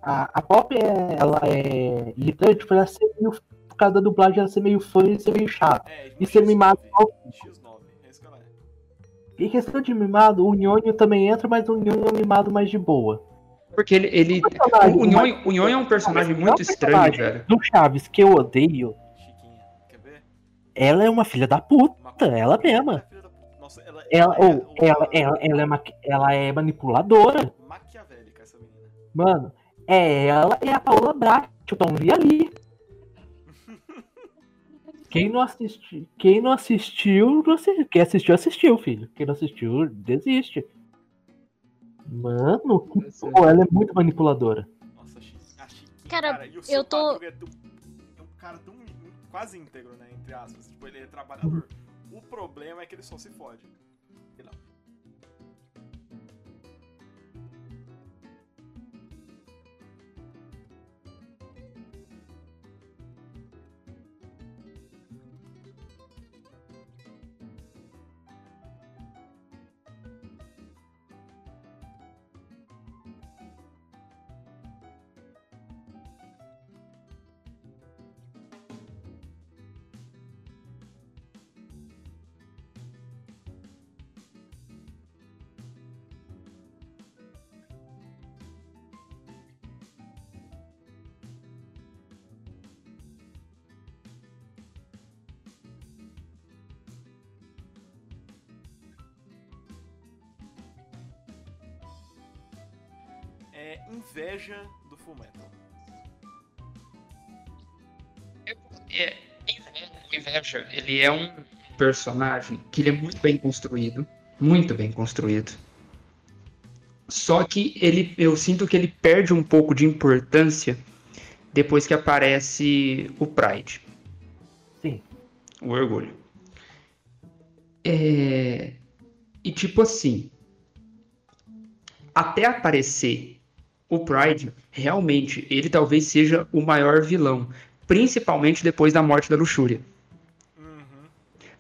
A, a Pop é, ela é irritante por ela ser meio. Por causa da dublagem ela ser meio fã e ser meio chato. É, E ser X9, mimado ao X9, é isso que ela é. E questão de mimado, o Nhonho também entra, mas o Nhonho é um mimado mais de boa. Porque ele. ele... personagem, O, o, Nhonho, o Nhonho é um personagem Mas muito não estranho, personagem. velho. Do Chaves, que eu odeio, Chiquinha, quer ver? ela é uma filha da puta, ela mesma. Nossa, ela, Ela, é ou, uma ela, ela, ela, é ela é manipuladora. maquiavélica, essa menina. Mano, é ela e a Paola Brat, estão vi ali. Quem não, assisti, quem não assistiu, não assi- quem assistiu, assistiu, filho. Quem não assistiu, desiste. Mano, que porra, ela é muito manipuladora. Nossa, a Chiquinha. Cara, e o eu seu tô- É, tão- é um cara tão quase íntegro, né? Entre aspas. Tipo, ele é trabalhador. O problema é que ele só se fode. E É inveja do Fullmetal. É, o Inveja, ele é um personagem que ele é muito bem construído, muito bem construído. Só que ele, eu sinto que ele perde um pouco de importância depois que aparece o Pride, Sim. o orgulho. É, e tipo assim, até aparecer o Pride, realmente ele talvez seja o maior vilão, principalmente depois da morte da Luxúria. Uhum.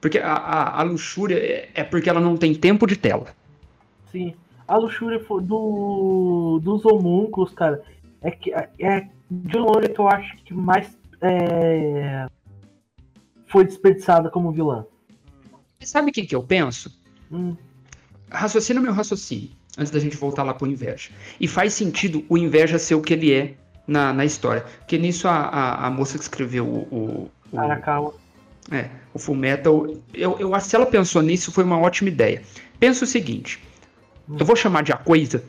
Porque a, a, a luxúria é, é porque ela não tem tempo de tela. Sim. A luxúria do, dos homúnculos, cara, é que é de longe que eu acho que mais é, foi desperdiçada como vilã. Sabe o que, que eu penso? Hum, Raciocina meu raciocínio, antes da gente voltar lá pro inveja. E faz sentido o inveja ser o que ele é na, na história. Porque nisso a, a, a moça que escreveu o, o, o, Arakawa. é, o Full Metal, eu, eu se ela pensou nisso, foi uma ótima ideia. Pensa o seguinte: eu vou chamar de a coisa,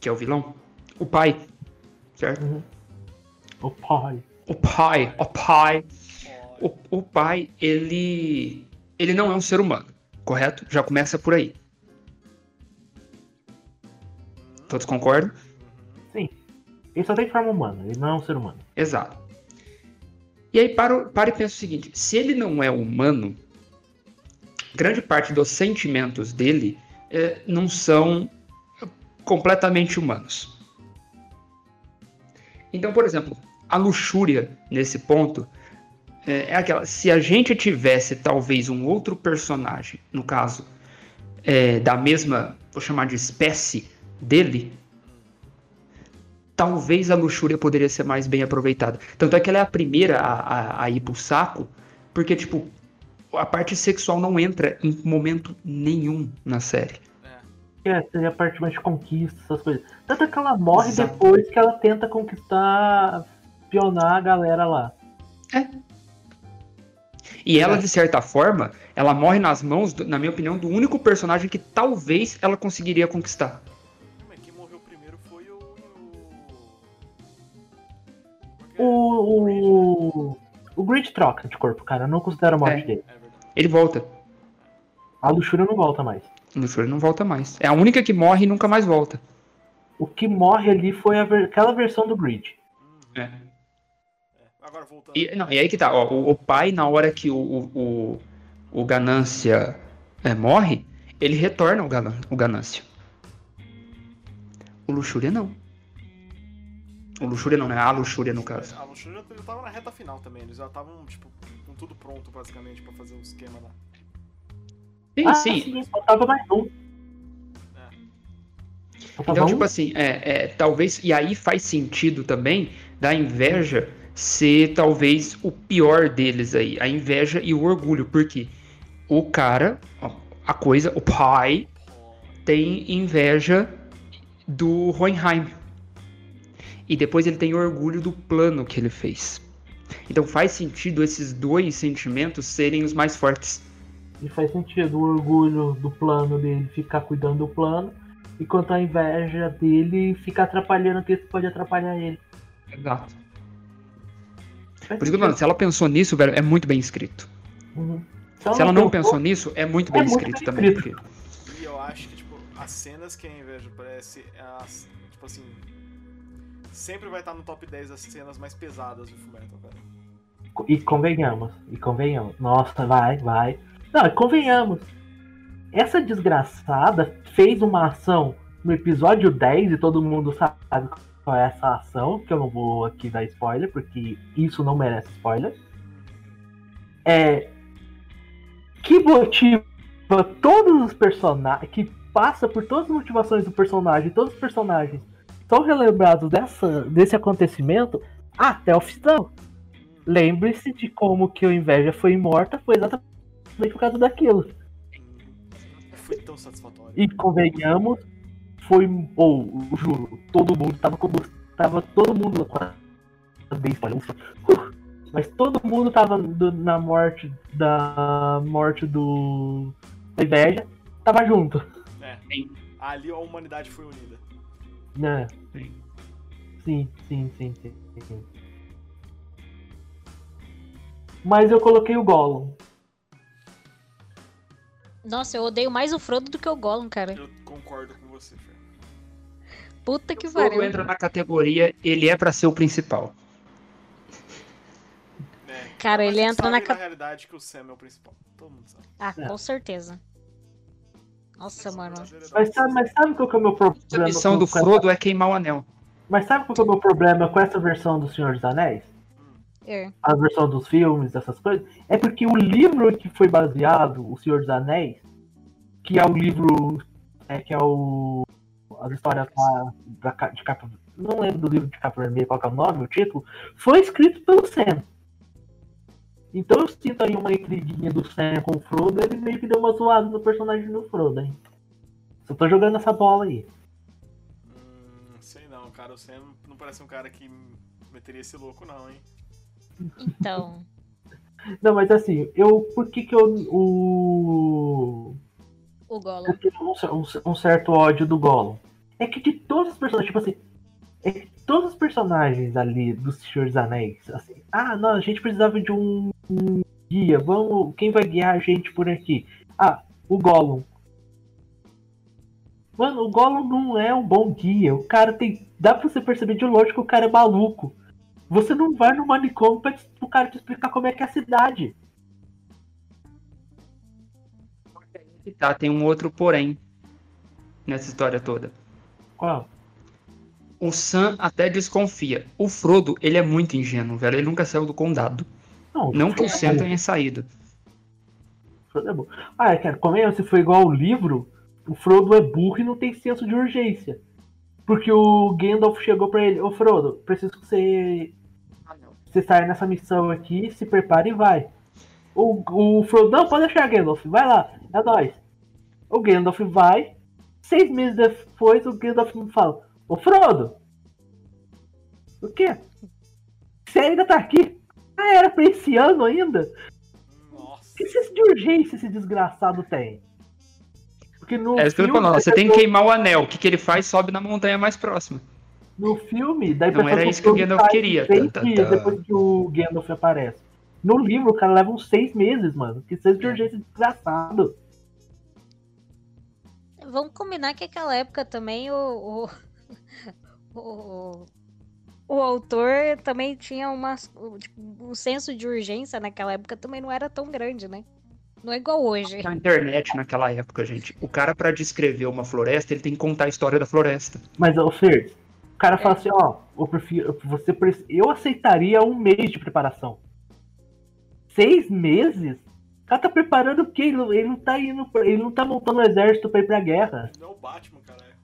que é o vilão, o pai, certo? O pai. O pai, o pai. O, o pai, ele. Ele não é um ser humano, correto? Já começa por aí. Todos concordam? Sim. Ele só tem forma humana, ele não é um ser humano. Exato. E aí para, para e pensa o seguinte: se ele não é humano, grande parte dos sentimentos dele eh, não são completamente humanos. Então, por exemplo, a luxúria nesse ponto eh, é aquela. Se a gente tivesse talvez um outro personagem, no caso eh, da mesma, vou chamar de espécie dele, talvez a luxúria poderia ser mais bem aproveitada. Tanto é que ela é a primeira a, a, a ir pro saco, porque, tipo, a parte sexual não entra em momento nenhum na série. É. É, seria a parte mais de conquista, essas coisas. Tanto é que ela morre Exato. depois que ela tenta conquistar, pionar a galera lá. E ela, É. de certa forma, ela morre nas mãos, na minha opinião, do único personagem que talvez ela conseguiria conquistar. O. O, o Grid troca de corpo, cara. Eu não considero a morte É. dele. É. Ele volta. A luxúria não volta mais. A luxúria não volta mais. É a única que morre e nunca mais volta. O que morre ali foi ver... aquela versão do Grid. É. É. Agora voltando. E, não, e aí que tá, ó, o, o, pai, na hora que o, o, o, Ganância é, morre, ele retorna o, Galan, o Ganância. O Luxúria não. O Luxúria não, né? A Luxúria no caso. A Luxúria já tava na reta final também. Eles já estavam, tipo, com tudo pronto, basicamente, pra fazer um esquema lá. Sim, ah, sim. sim faltava mais um. Então, tipo assim, é, é, talvez. E aí faz sentido também da inveja ser talvez o pior deles aí. A inveja e o orgulho. Porque o cara, a coisa, o pai, tem inveja do Hohenheim. E depois ele tem orgulho do plano que ele fez. Então faz sentido esses dois sentimentos serem os mais fortes. E faz sentido o orgulho do plano dele ficar cuidando do plano enquanto a inveja dele fica atrapalhando o que pode atrapalhar ele. Exato. Por isso que, mano, se ela pensou nisso, velho, é muito bem escrito. Uhum. Se, se ela não pensou, pensou nisso, é muito bem é escrito muito também. Escrito. Porque... E eu acho que, tipo, as cenas que a inveja parece, as, tipo assim, sempre vai estar no top 10 das cenas mais pesadas do Fullmetal, cara. E convenhamos, e convenhamos. Nossa, vai, vai. Não, convenhamos essa desgraçada fez uma ação no episódio 10 e todo mundo sabe qual é essa ação, que eu não vou aqui dar spoiler, porque isso não merece spoiler. É. Que motiva todos os personagens. Que passa por todas as motivações do personagem, todos os personagens são relembrados dessa, desse acontecimento até o final. Lembre-se de como que o Inveja foi morta, foi exatamente por causa daquilo foi tão satisfatório. E convenhamos, foi. Ou, oh, juro, todo mundo tava como. Tava todo mundo. Bem spoiler, uh, mas todo mundo tava do, na morte da morte do. Da inveja. Tava junto. É. Ali a humanidade foi unida. Né? Sim. Sim, sim, sim, sim, sim. Mas eu coloquei o Gollum. Nossa, eu odeio mais o Frodo do que o Gollum, cara. Eu concordo com você, Fer. Puta que pariu. O Frodo entra na categoria, ele é para ser o principal. É, cara, ele entra na, na realidade que o Sam é o principal. Todo mundo sabe. Ah, é. com certeza. Nossa, mano. Mas sabe, mas sabe qual que é o meu problema? A missão do Frodo é queimar o anel. Mas sabe qual que é o meu problema com essa versão do Senhor dos Anéis? É. A versão dos filmes, essas coisas, é porque o livro que foi baseado, O Senhor dos Anéis, que é o livro. É, que é o. As histórias da, da, de capa. Não lembro do livro de capa vermelha, qual é o nome, o título, foi escrito pelo Sam. Então eu sinto aí uma intriguinha do Sam com o Frodo, ele meio que deu uma zoada no personagem do Frodo, hein? Só tô jogando essa bola aí. Hum, sei não, cara, o Sam não parece um cara que meteria esse louco não, hein? Então. Não, mas assim, eu. Por que que eu. O. O Gollum. Eu tenho um, um, um, certo ódio do Gollum. É que de todos os personagens, tipo assim. É que todos os personagens ali do Senhor dos Anéis, assim. Ah, não, a gente precisava de um, um guia. Vamos. Quem vai guiar a gente por aqui? Ah, o Gollum. Mano, o Gollum não é um bom guia. O cara tem. Dá pra você perceber de longe que o cara é maluco. Você não vai no manicômio pra o cara te explicar como é que é a cidade. Tá, tem um outro porém nessa história toda. Qual? O Sam até desconfia. O Frodo, ele é muito ingênuo, velho. Ele nunca saiu do condado. Não, não que é tenha saído. Frodo é burro. Ah, cara, como é, se for igual ao livro, o Frodo é burro e não tem senso de urgência. Porque o Gandalf chegou para ele, ô Frodo, preciso que você. Você saia nessa missão aqui, se prepare e vai. O, o Frodo, não, pode deixar, Gandalf, vai lá, é nóis. O Gandalf vai, seis meses depois o Gandalf me fala, ô Frodo! O quê? Você ainda tá aqui? Ah, era pra esse ano ainda? Nossa. Que senso de urgência esse desgraçado tem? Porque no é isso que eu tô falando, você tem que queimar o anel. O que, que ele faz? Sobe na montanha mais próxima. No filme, daí Não era isso que o Gandalf queria. Tá, tá, tá. depois que o Gandalf aparece. No livro, o cara leva uns seis meses, mano. Que seja de é. urgência desgraçado. vamos combinar que aquela época também o, o, o, o autor também tinha uma, tipo, um senso de urgência naquela época também não era tão grande, né? Não é igual hoje. Na internet naquela época, gente. O cara, para descrever uma floresta, ele tem que contar a história da floresta. Mas, ô Fer, o cara fala assim, ó, eu prefiro. Você, eu aceitaria um mês de preparação. Seis meses? O cara tá preparando o quê? Ele, não- ele não tá indo. Ele não tá montando um exército pra ir pra guerra. Não é o Batman, caralho.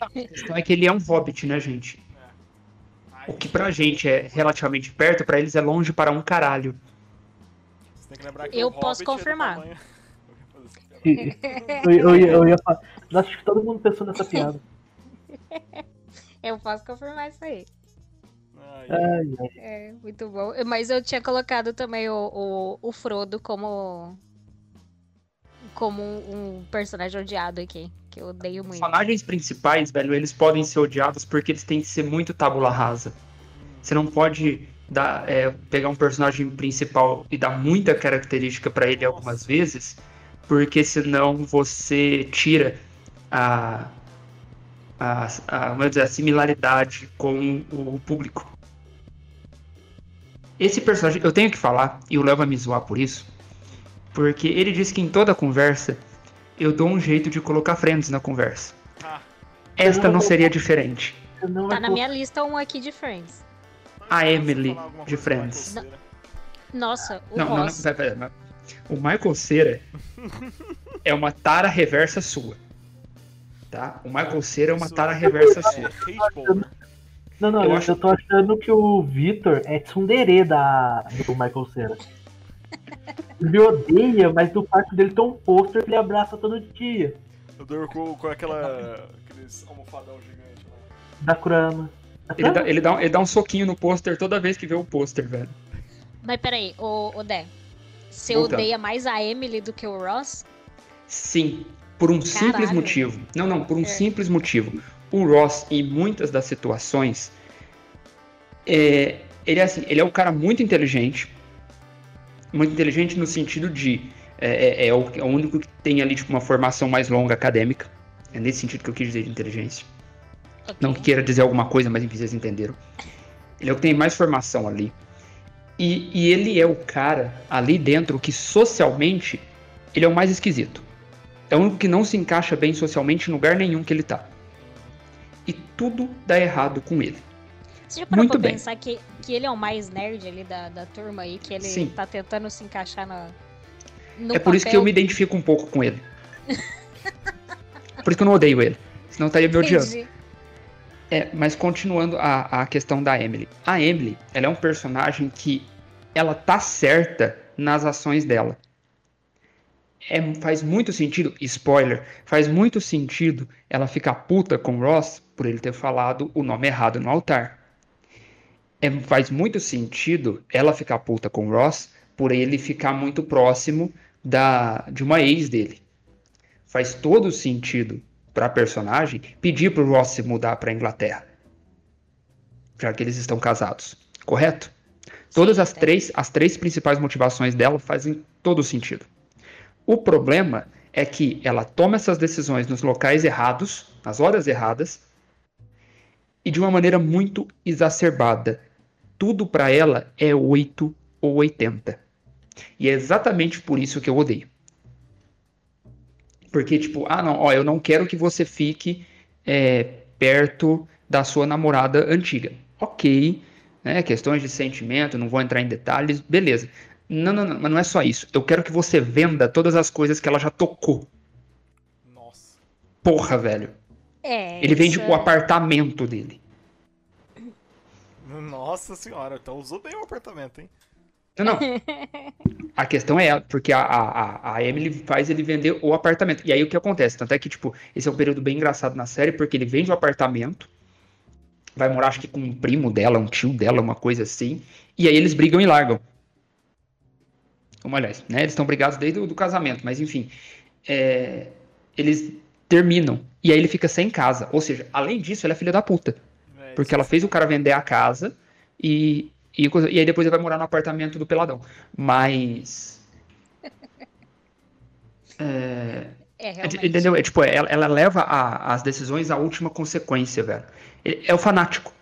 A questão é que ele é um hobbit, né, gente? O que pra gente é relativamente perto, pra eles é longe para um caralho. Você tem que lembrar que Eu posso é confirmar. tamanho- Eu, eu, ia- eu ia falar. Acho que todo mundo pensou nessa piada. Eu posso confirmar isso aí. Ai. É, muito bom. Mas eu tinha colocado também o, o, o Frodo como. Como um, um personagem odiado aqui. Que eu odeio Os muito. personagens principais, velho, eles podem ser odiados porque eles têm que ser muito tábula rasa. Você não pode dar, é, pegar um personagem principal e dar muita característica pra ele algumas vezes, porque senão você tira a, a, a, vamos dizer, a similaridade com o público. Esse personagem, eu tenho que falar, e o Léo vai me zoar por isso, porque ele disse que em toda conversa eu dou um jeito de colocar friends na conversa. Ah. Esta não seria diferente. Não Tá na minha lista um aqui de Friends. A Emily de Friends. Nossa, o Não, não, não, pera, pera, não. O Michael Cera é uma tara reversa sua. Tá? O Michael Cera é uma tara reversa sua. É. Não, não, Eu eu, acho- eu tô achando que o Victor é tsundere da, do Michael Cera. Ele odeia, mas no quarto dele tem um pôster que ele abraça todo dia. Eu durmo com, com aquela. aqueles almofadão gigante lá. Da Kurama. Ele dá, ele, dá, um- ele dá um soquinho no pôster toda vez que vê o pôster, velho. Mas peraí, o, o Dé. Você Voltando. odeia mais a Emily do que o Ross? Sim, por um simples Caralho. motivo. Não, não, por um É. simples motivo. O Ross, em muitas das situações, é, ele é assim, ele é um cara muito inteligente. Muito inteligente no sentido de é, é- é o, é o único que tem ali tipo, uma formação mais longa acadêmica. É nesse sentido que eu quis dizer de inteligência. Ok. Não que queira dizer alguma coisa, mas enfim, vocês entenderam. Ele é o que tem mais formação ali. E, e ele é o cara ali dentro que socialmente ele é o mais esquisito. É o único que não se encaixa bem socialmente em lugar nenhum que ele tá. E tudo dá errado com ele. Você já parou Muito pra bem. pensar que, que ele é o mais nerd ali da, da turma aí, que ele Sim. tá tentando se encaixar na, no é por isso que eu me identifico um pouco com ele. por isso que eu não odeio ele. Senão eu estaria me odiando. Entendi. É, mas continuando a, a questão da Emily. A Emily, ela é um personagem que ela tá certa nas ações dela. É, faz muito sentido, spoiler, faz muito sentido ela ficar puta com o Ross por ele ter falado o nome errado no altar. É, faz muito sentido ela ficar puta com o Ross por ele ficar muito próximo da, de uma ex dele. Faz todo sentido para a personagem pedir pro Ross se mudar para Inglaterra, já que eles estão casados, correto? Todas as até. três, as três principais motivações dela fazem todo sentido. O problema é que ela toma essas decisões nos locais errados, nas horas erradas, e de uma maneira muito exacerbada. Tudo para ela é 8 ou 80. E é exatamente por isso que eu odeio. Porque, tipo, ah, não, ó, eu não quero que você fique é, perto da sua namorada antiga. Ok, né? Questões de sentimento, não vou entrar em detalhes, beleza. Não, não, não, mas não é só isso. Eu quero que você venda todas as coisas que ela já tocou. Nossa. Porra, velho. É, Ele vende isso o é- apartamento dele. Nossa senhora, então usou bem o apartamento, hein? Não, não. A questão é ela, porque a, a, a- Emily faz ele vender o apartamento. E aí o que acontece? Tanto é que, tipo, esse é um período bem engraçado na série, porque ele vende o apartamento, vai morar, acho que com um primo dela, um tio dela, uma coisa assim, e aí eles brigam e largam. Como, aliás, né? Eles estão brigados desde o casamento, mas enfim. é, eles terminam. E aí ele fica sem casa. Ou seja, além disso, ela é filha da puta. É, Porque ela fez o cara vender a casa e, e, e aí depois ele vai morar no apartamento do Peladão. Mas. É, É, realmente. Entendeu? É, tipo, ela, ela leva a- as decisões à última consequência, velho. É, é o fanático.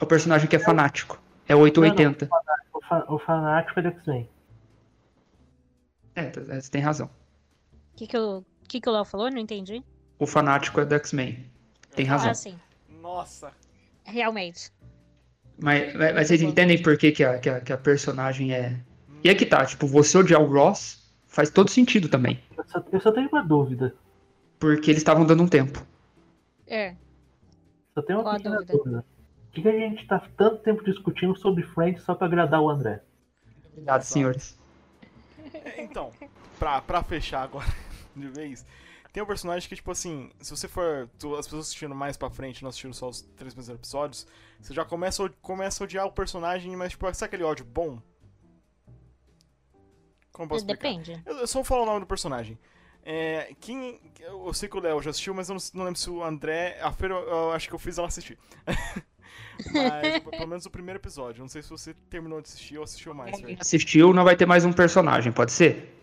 É o personagem que é fanático. É o 880. O, fa- o fanático é do X-Men. É, é, você tem razão. O que, que, o que, que o Léo falou? Não entendi. O fanático é do X-Men. Tem razão. Ah, sim. Nossa. Realmente. Mas, mas- mas vocês entendem por que, que, a, que, a, que a personagem é. E é que tá, tipo, você odiar o Ross faz todo sentido também. Eu só, eu só tenho uma dúvida. Porque eles estavam dando um tempo. É. Só tenho uma dúvida? dúvida. Por que, que a gente tá tanto tempo discutindo sobre Friends só pra agradar o André? Obrigado, senhores. É, Então, pra, pra fechar agora de vez, tem um personagem que, tipo assim, se você for. tu- as pessoas assistindo mais pra frente, não assistindo só os três primeiros episódios, você já começa, a- começa a odiar o personagem, mas, tipo, sabe aquele ódio bom? Como posso explicar? Depende. Eu, eu só vou falar o nome do personagem. É, quem. Eu sei que o Léo já assistiu, mas eu não, não lembro se o André. A Feira, eu, eu acho que eu fiz ela assistir. mas, pelo menos o primeiro episódio. Não sei se você terminou de assistir ou assistiu mais, Quem assistiu, não vai ter mais um personagem, pode ser?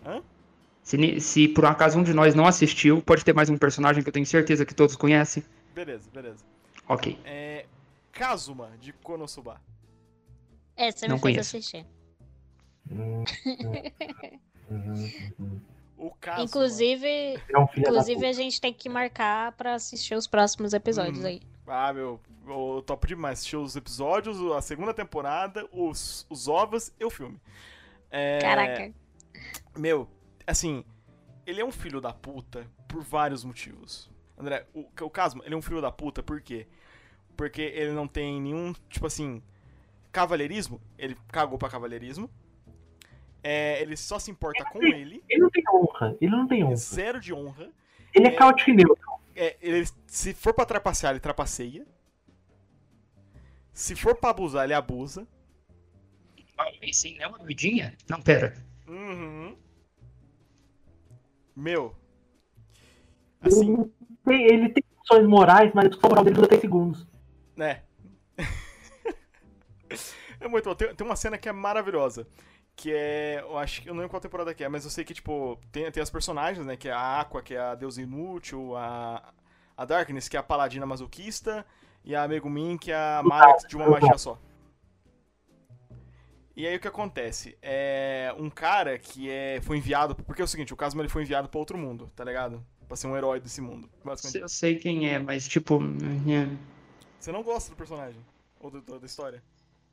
Se, se por um acaso um de nós não assistiu, pode ter mais um personagem que eu tenho certeza que todos conhecem. Beleza, beleza. Ok. É. Kazuma, de Konosuba. É, você Não me fez conheço. assistir. Hum, hum, hum. O Kazuma. Inclusive, É um inclusive a gente tem que marcar pra assistir os próximos episódios Uhum. aí. Ah, meu, eu topo demais. Assistiu os episódios, a segunda temporada, os, os ovos e o filme. É, Caraca. Meu, assim, ele é um filho da puta por vários motivos. André, o, o ele é um filho da puta por quê? Porque ele não tem nenhum, tipo assim, cavalheirismo. Ele cagou pra cavalheirismo. É, ele só se importa com ele. Ele não tem honra. Ele não tem honra. Zero de honra. Ele é É. caótico e neutro. É, ele, se for pra trapacear, ele trapaceia. Se for pra abusar, ele abusa. Sim, é uma doidinha? Não, pera. Uhum. Meu. Assim, Ele, tem, ele tem funções morais, mas a discussão moral dele dura 3 segundos. né? é muito bom. Tem, tem uma cena que é maravilhosa. Que é. Eu acho que. Eu não lembro qual temporada que é, mas eu sei que, tipo, tem, tem as personagens, né? Que é a Aqua, que é a deusa inútil, a. A Darkness, que é a paladina masoquista, e a Megumin, que é a Max de uma magia só. E aí o que acontece? É um cara que é, foi enviado. Porque é o seguinte, o Kazuma ele foi enviado pra outro mundo, tá ligado? Pra ser um herói desse mundo. Basicamente. Eu sei quem é, mas tipo. é. Você não gosta do personagem? Ou do- do- da história?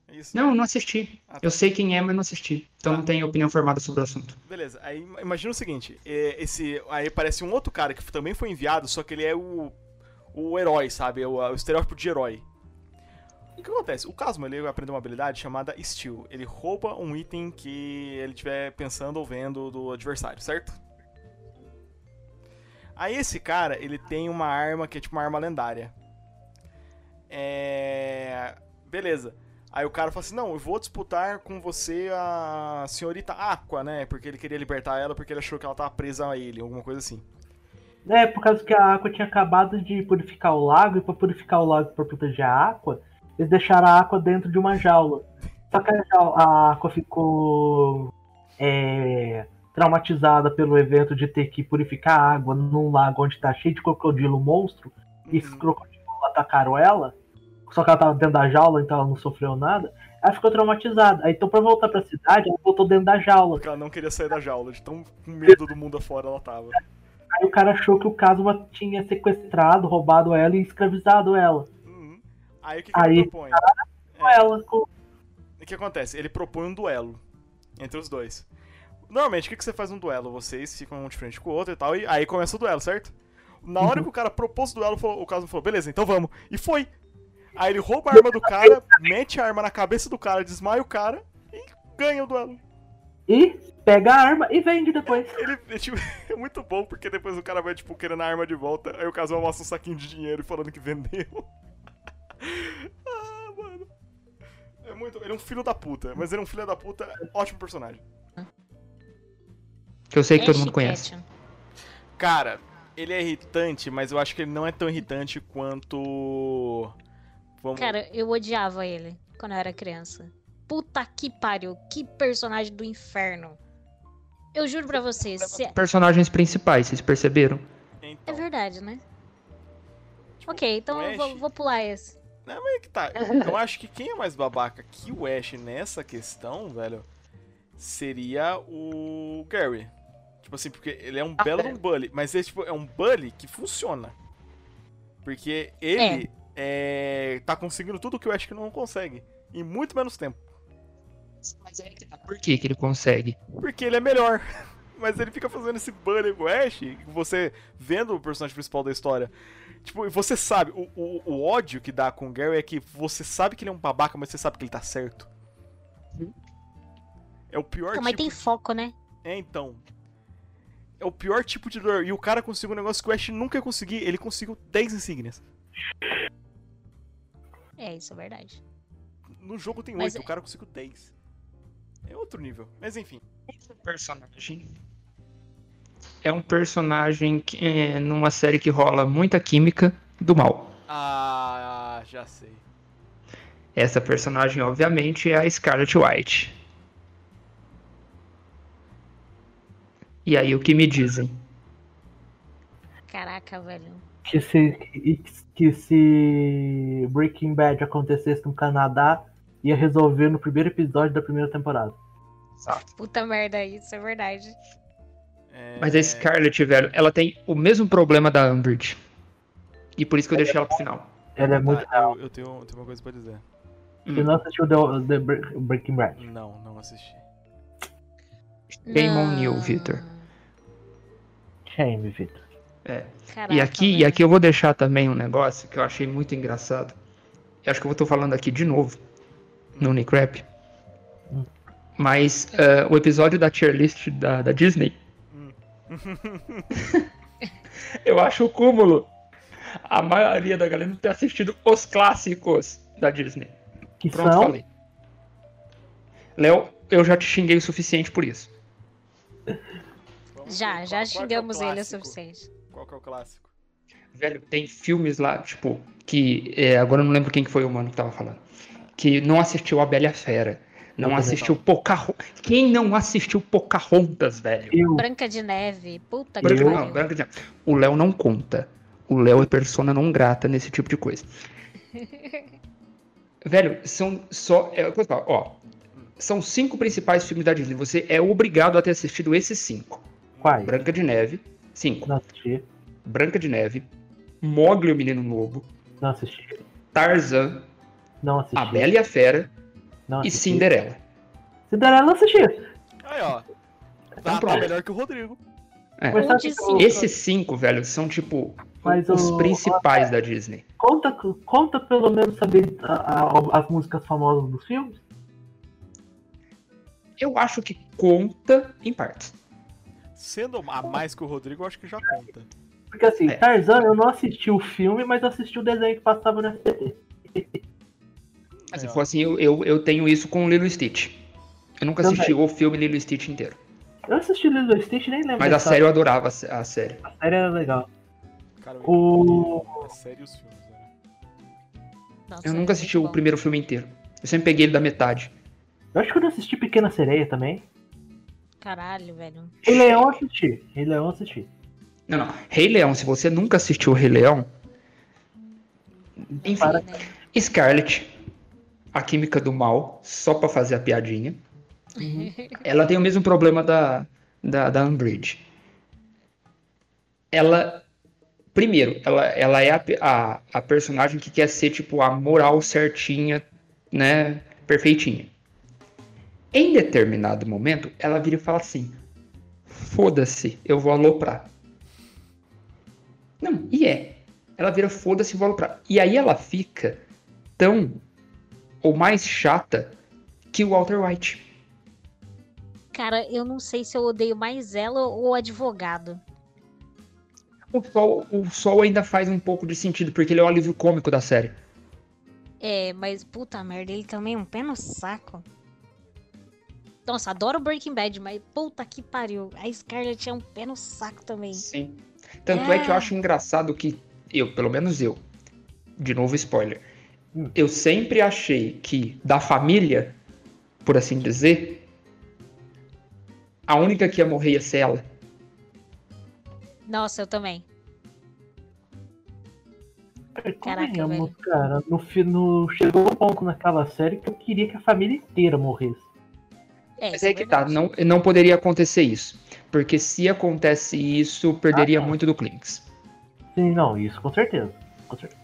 É isso? Não, não assisti. Ah, tá. Eu sei quem é, mas não assisti. Então Tá. não tenho opinião formada sobre o assunto. Beleza, aí imagina o seguinte, é, esse, aí aparece um outro cara que também foi enviado, só que ele é o, o herói, sabe? É o, o estereótipo de herói. O que acontece? O Kazuma, ele aprendeu uma habilidade chamada Steal. Ele rouba um item que ele estiver pensando ou vendo do adversário, certo? Aí esse cara, ele tem uma arma que é tipo uma arma lendária. É... Beleza. Aí o cara fala assim, não, eu vou disputar com você a senhorita Aqua, né? Porque ele queria libertar ela porque ele achou que ela tava presa a ele, alguma coisa assim. É, por causa que a Aqua tinha acabado de purificar o lago, e pra purificar o lago pra proteger a Aqua, eles deixaram a Aqua dentro de uma jaula. Só que a, Aqua ficou é, traumatizada pelo evento de ter que purificar a água num lago onde tá cheio de crocodilo monstro, e esses Uhum. crocodilos atacaram ela, só que ela tava dentro da jaula, então ela não sofreu nada. Ela ficou traumatizada. Aí, então, pra voltar pra cidade, ela voltou dentro da jaula. Porque ela não queria sair da jaula, de tão com medo do mundo afora ela tava. Aí o cara achou que o Kazuma tinha sequestrado, roubado ela e escravizado ela. Uhum. Aí o que, que Aí, ele propõe? Com ela, com... O que acontece? Ele propõe um duelo entre os dois. Normalmente, o que, que você faz num duelo? Vocês ficam um de frente com o outro e tal, e aí começa o duelo, certo? Na hora que o cara propôs o duelo, o Kazuma falou, beleza, então vamos. E foi. Aí ele rouba a arma do cara, mete a arma na cabeça do cara, desmaia o cara e ganha o duelo. E pega a arma e vende depois. Ele é, tipo, é muito bom, porque depois o cara vai, tipo, querendo a arma de volta, aí o Kazuma mostra um saquinho de dinheiro falando que vendeu. Ah, mano. É muito. Ele é um filho da puta, mas ele é um filho da puta, ótimo personagem. Que eu sei que É todo mundo chiclete. conhece. Cara, ele é irritante, mas eu acho que ele não é tão irritante quanto. Vamos... Cara, eu odiava ele quando eu era criança. Puta que pariu, que personagem do inferno. Eu juro pra vocês, se- Personagens principais, vocês perceberam? é Então, verdade, né? Ok, então eu vou, Ash- vou pular esse. Não, mas é que tá. Eu acho que quem é mais babaca que o Ash nessa questão, velho, seria o Gary. Tipo assim, porque ele é um Ah, belo é. de um bully, mas ele tipo, é um bully que funciona. Porque ele é, tá conseguindo tudo que o Ash que não consegue. Em muito menos tempo. Mas aí que tá. Por que, que ele consegue? Porque ele é melhor. Mas ele fica fazendo esse bullying com o Ash, e você vendo o personagem principal da história. Tipo, você sabe, o, o, o ódio que dá com o Gary é que você sabe que ele é um babaca, mas você sabe que ele tá certo. É o pior Pô, mas tipo. tem foco, né? É, então. É o pior tipo de dor. E o cara conseguiu um negócio que o Ash nunca ia conseguir. Ele conseguiu 10 insígnias. É, isso é verdade. No jogo tem Mas 8, é- o cara conseguiu 10. É outro nível. Mas enfim. Esse personagem é um personagem que, é, numa série que rola muita química do mal. Ah, já sei. Essa personagem, obviamente, é a Scarlet White. E aí, o que me dizem? Caraca, velho. Que se, que- que se Breaking Bad acontecesse no Canadá, ia resolver no primeiro episódio da primeira temporada. Puta merda, isso é verdade. É... Mas a Scarlet, velho, ela tem o mesmo problema da Umbridge. E por isso que eu deixei ela pro final. Ela é muito real. eu, eu tenho, eu tenho uma coisa pra dizer. Você não assistiu The, The Bre- Breaking Bad? Não, não assisti. Shame on you, Victor. Shame, Vitor. Caraca, E aqui, e velho. aqui eu vou deixar também um negócio que eu achei muito engraçado. Eu acho que eu tô falando aqui de novo no Unicrap. Hum. Mas eh, o episódio da tier list da, da Disney. Eu acho o cúmulo. A maioria da galera não ter assistido os clássicos da Disney. Que Pronto, são. falei. Léo, eu já te xinguei o suficiente por isso. Vamos Já, ver, já qual- qual que é o xingamos ele o suficiente. Qual que é o clássico? Velho, tem filmes lá, tipo, que. é, agora eu não lembro quem que foi o mano que tava falando. Que não assistiu a Bela e a Fera. Não assistiu Pocahontas. Quem não assistiu Pocahontas, velho? Eu, Branca de Neve. Puta que Branca- não, pariu. Branca de Neve. O Léo não conta. O Léo é persona não grata nesse tipo de coisa. Velho, são só. É, que ó, são cinco principais filmes da Disney. Você é obrigado a ter assistido esses cinco: quais? Branca de Neve, cinco. Não assisti. Branca de Neve, Mogli o Menino Lobo, Não assisti. Tarzan, Não assisti. A Bela e a Fera Não e. Cinderela. Cinderela não assisti. Aí, ó. Então Tá, tá pronto. melhor que o Rodrigo. É. Um. Esses cinco, velho, são tipo Mas os o- principais da Disney. Conta, conta pelo menos saber a- a- as músicas famosas dos filmes. Eu acho que conta em partes. Sendo a mais que o Rodrigo, eu acho que já conta. Porque assim, É. Tarzan eu não assisti o filme, mas assisti o desenho que passava no SBT. Mas se Aí, ó. for assim, eu, eu, eu tenho isso com o Lilo Stitch. Eu nunca Também. assisti o filme Lilo Stitch inteiro. Eu assisti Lilo e Stitch nem lembro. Mas a série eu adorava a sé- a série. A série era legal. Cara, eu O- a série e os filmes, né? Nossa, Eu é nunca assisti muito o primeiro filme inteiro. Eu sempre peguei ele da metade. Eu acho que eu não assisti Pequena Sereia também. Caralho, velho. Rei Leão eu assisti. Rei Leão eu assisti. Não, não. Rei Leão, se você nunca assistiu o Rei Leão. Enfim, Para. Né? Scarlett, a química do mal, só pra fazer a piadinha. Ela tem o mesmo problema da, da, da Umbridge. Ela. Primeiro, ela, ela é a, a, a personagem que quer ser, tipo, a moral certinha, né? Perfeitinha. Em determinado momento, ela vira e fala assim: Foda-se, eu vou aloprar. Não, e é. Ela vira foda-se e vou aloprar. E aí ela fica tão ou mais chata que o Walter White. Cara, eu não sei se eu odeio mais ela ou o advogado. O Sol, o Sol ainda faz um pouco de sentido, porque ele é o alívio cômico da série. É, mas puta merda, ele também é um pé no saco. Nossa, adoro Breaking Bad, mas puta que pariu. A Scarlett é um pé no saco também. Sim. Tanto é. que eu É. acho engraçado que eu, pelo menos eu, de novo spoiler. Eu sempre achei que da família, por assim dizer, A única que ia morrer ia ser ela. Nossa, eu também. Caraca, Convenhamos, cara. No, no, chegou um ponto naquela série que eu queria que a família inteira morresse. É, Mas é é que tá, não, não poderia acontecer isso. Porque se acontece isso, perderia Ah, tá. muito do Clinks. Sim, não, isso com certeza. Com certeza.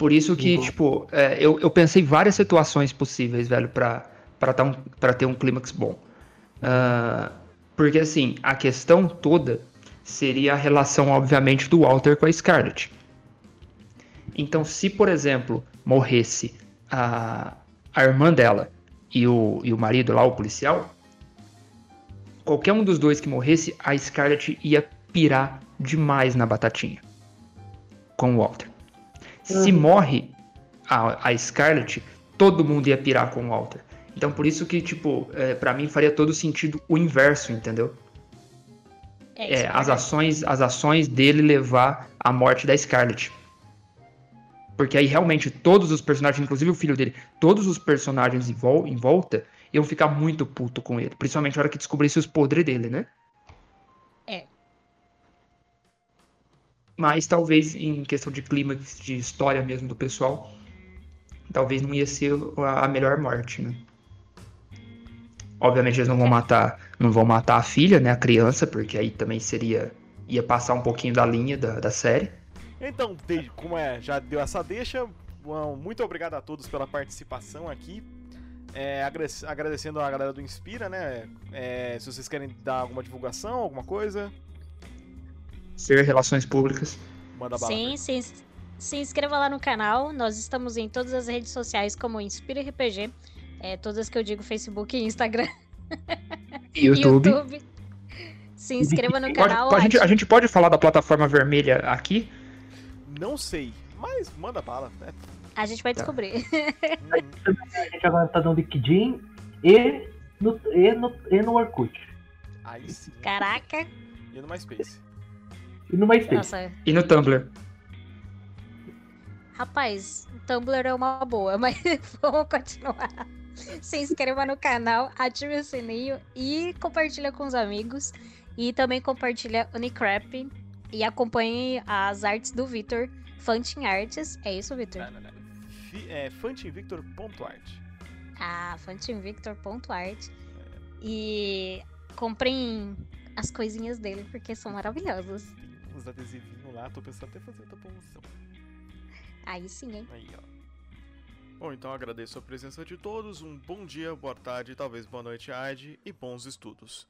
Por isso que, Uhum. tipo, é, eu, eu pensei em várias situações possíveis, velho, pra, pra, dar um, pra ter um clímax bom. Ah, porque, assim, a questão toda seria a relação, obviamente, do Walter com a Scarlett. Então, se, por exemplo, morresse a, a irmã dela e o, e o marido lá, o policial, qualquer um dos dois que morresse, a Scarlett ia pirar demais na batatinha com o Walter. Se morre a, a Scarlett, todo mundo ia pirar com o Walter. Então por isso que, tipo, é, para mim faria todo sentido o inverso, entendeu? É, É, é as ações, as ações dele levar à morte da Scarlett. Porque aí realmente todos os personagens, inclusive o filho dele, todos os personagens em, vol- em volta iam ficar muito puto com ele. Principalmente na hora que descobrisse os podres dele, né? Mas talvez em questão de clímax, de história mesmo do pessoal, talvez não ia ser a melhor morte, né? Obviamente eles não vão matar, não vão matar a filha, né, a criança, porque aí também seria ia passar um pouquinho da linha da, da série. Então, como é, já deu essa deixa, muito obrigado a todos pela participação aqui. É, agrade- agradecendo a galera do Inspira, né? É, se vocês querem dar alguma divulgação, alguma coisa, Ser relações públicas. manda bala. Sim, se, ins- se inscreva lá no canal. Nós estamos em todas as redes sociais como Inspira RPG. É, todas que eu digo Facebook e Instagram. YouTube. Se inscreva no Pode- canal. a, gente, a gente pode falar da plataforma vermelha aqui? Não sei, mas manda bala. né? A gente vai Tá. descobrir. A gente agora tá no LinkedIn e no, e no, e no Orkut. aí sim. Caraca. E no MySpace. E no MySpace. Nossa, E no Tumblr. rapaz, o Tumblr é uma boa, mas vamos continuar. Se inscreva no canal, ative o sininho e compartilha com os amigos. E também compartilha Unicrap e acompanhe as artes do Vitor, Fantin Arts. É isso, Vitor? Não, não, não. Fi- É fantinvictor.art. a fantinvictor.art e comprem as coisinhas dele porque são maravilhosas. Uns adesivinhos lá, tô pensando até fazer outra promoção. Aí sim, hein? Aí, ó. Bom, então agradeço a presença de todos. Um bom dia, boa tarde, talvez boa noite, Ad, e bons estudos.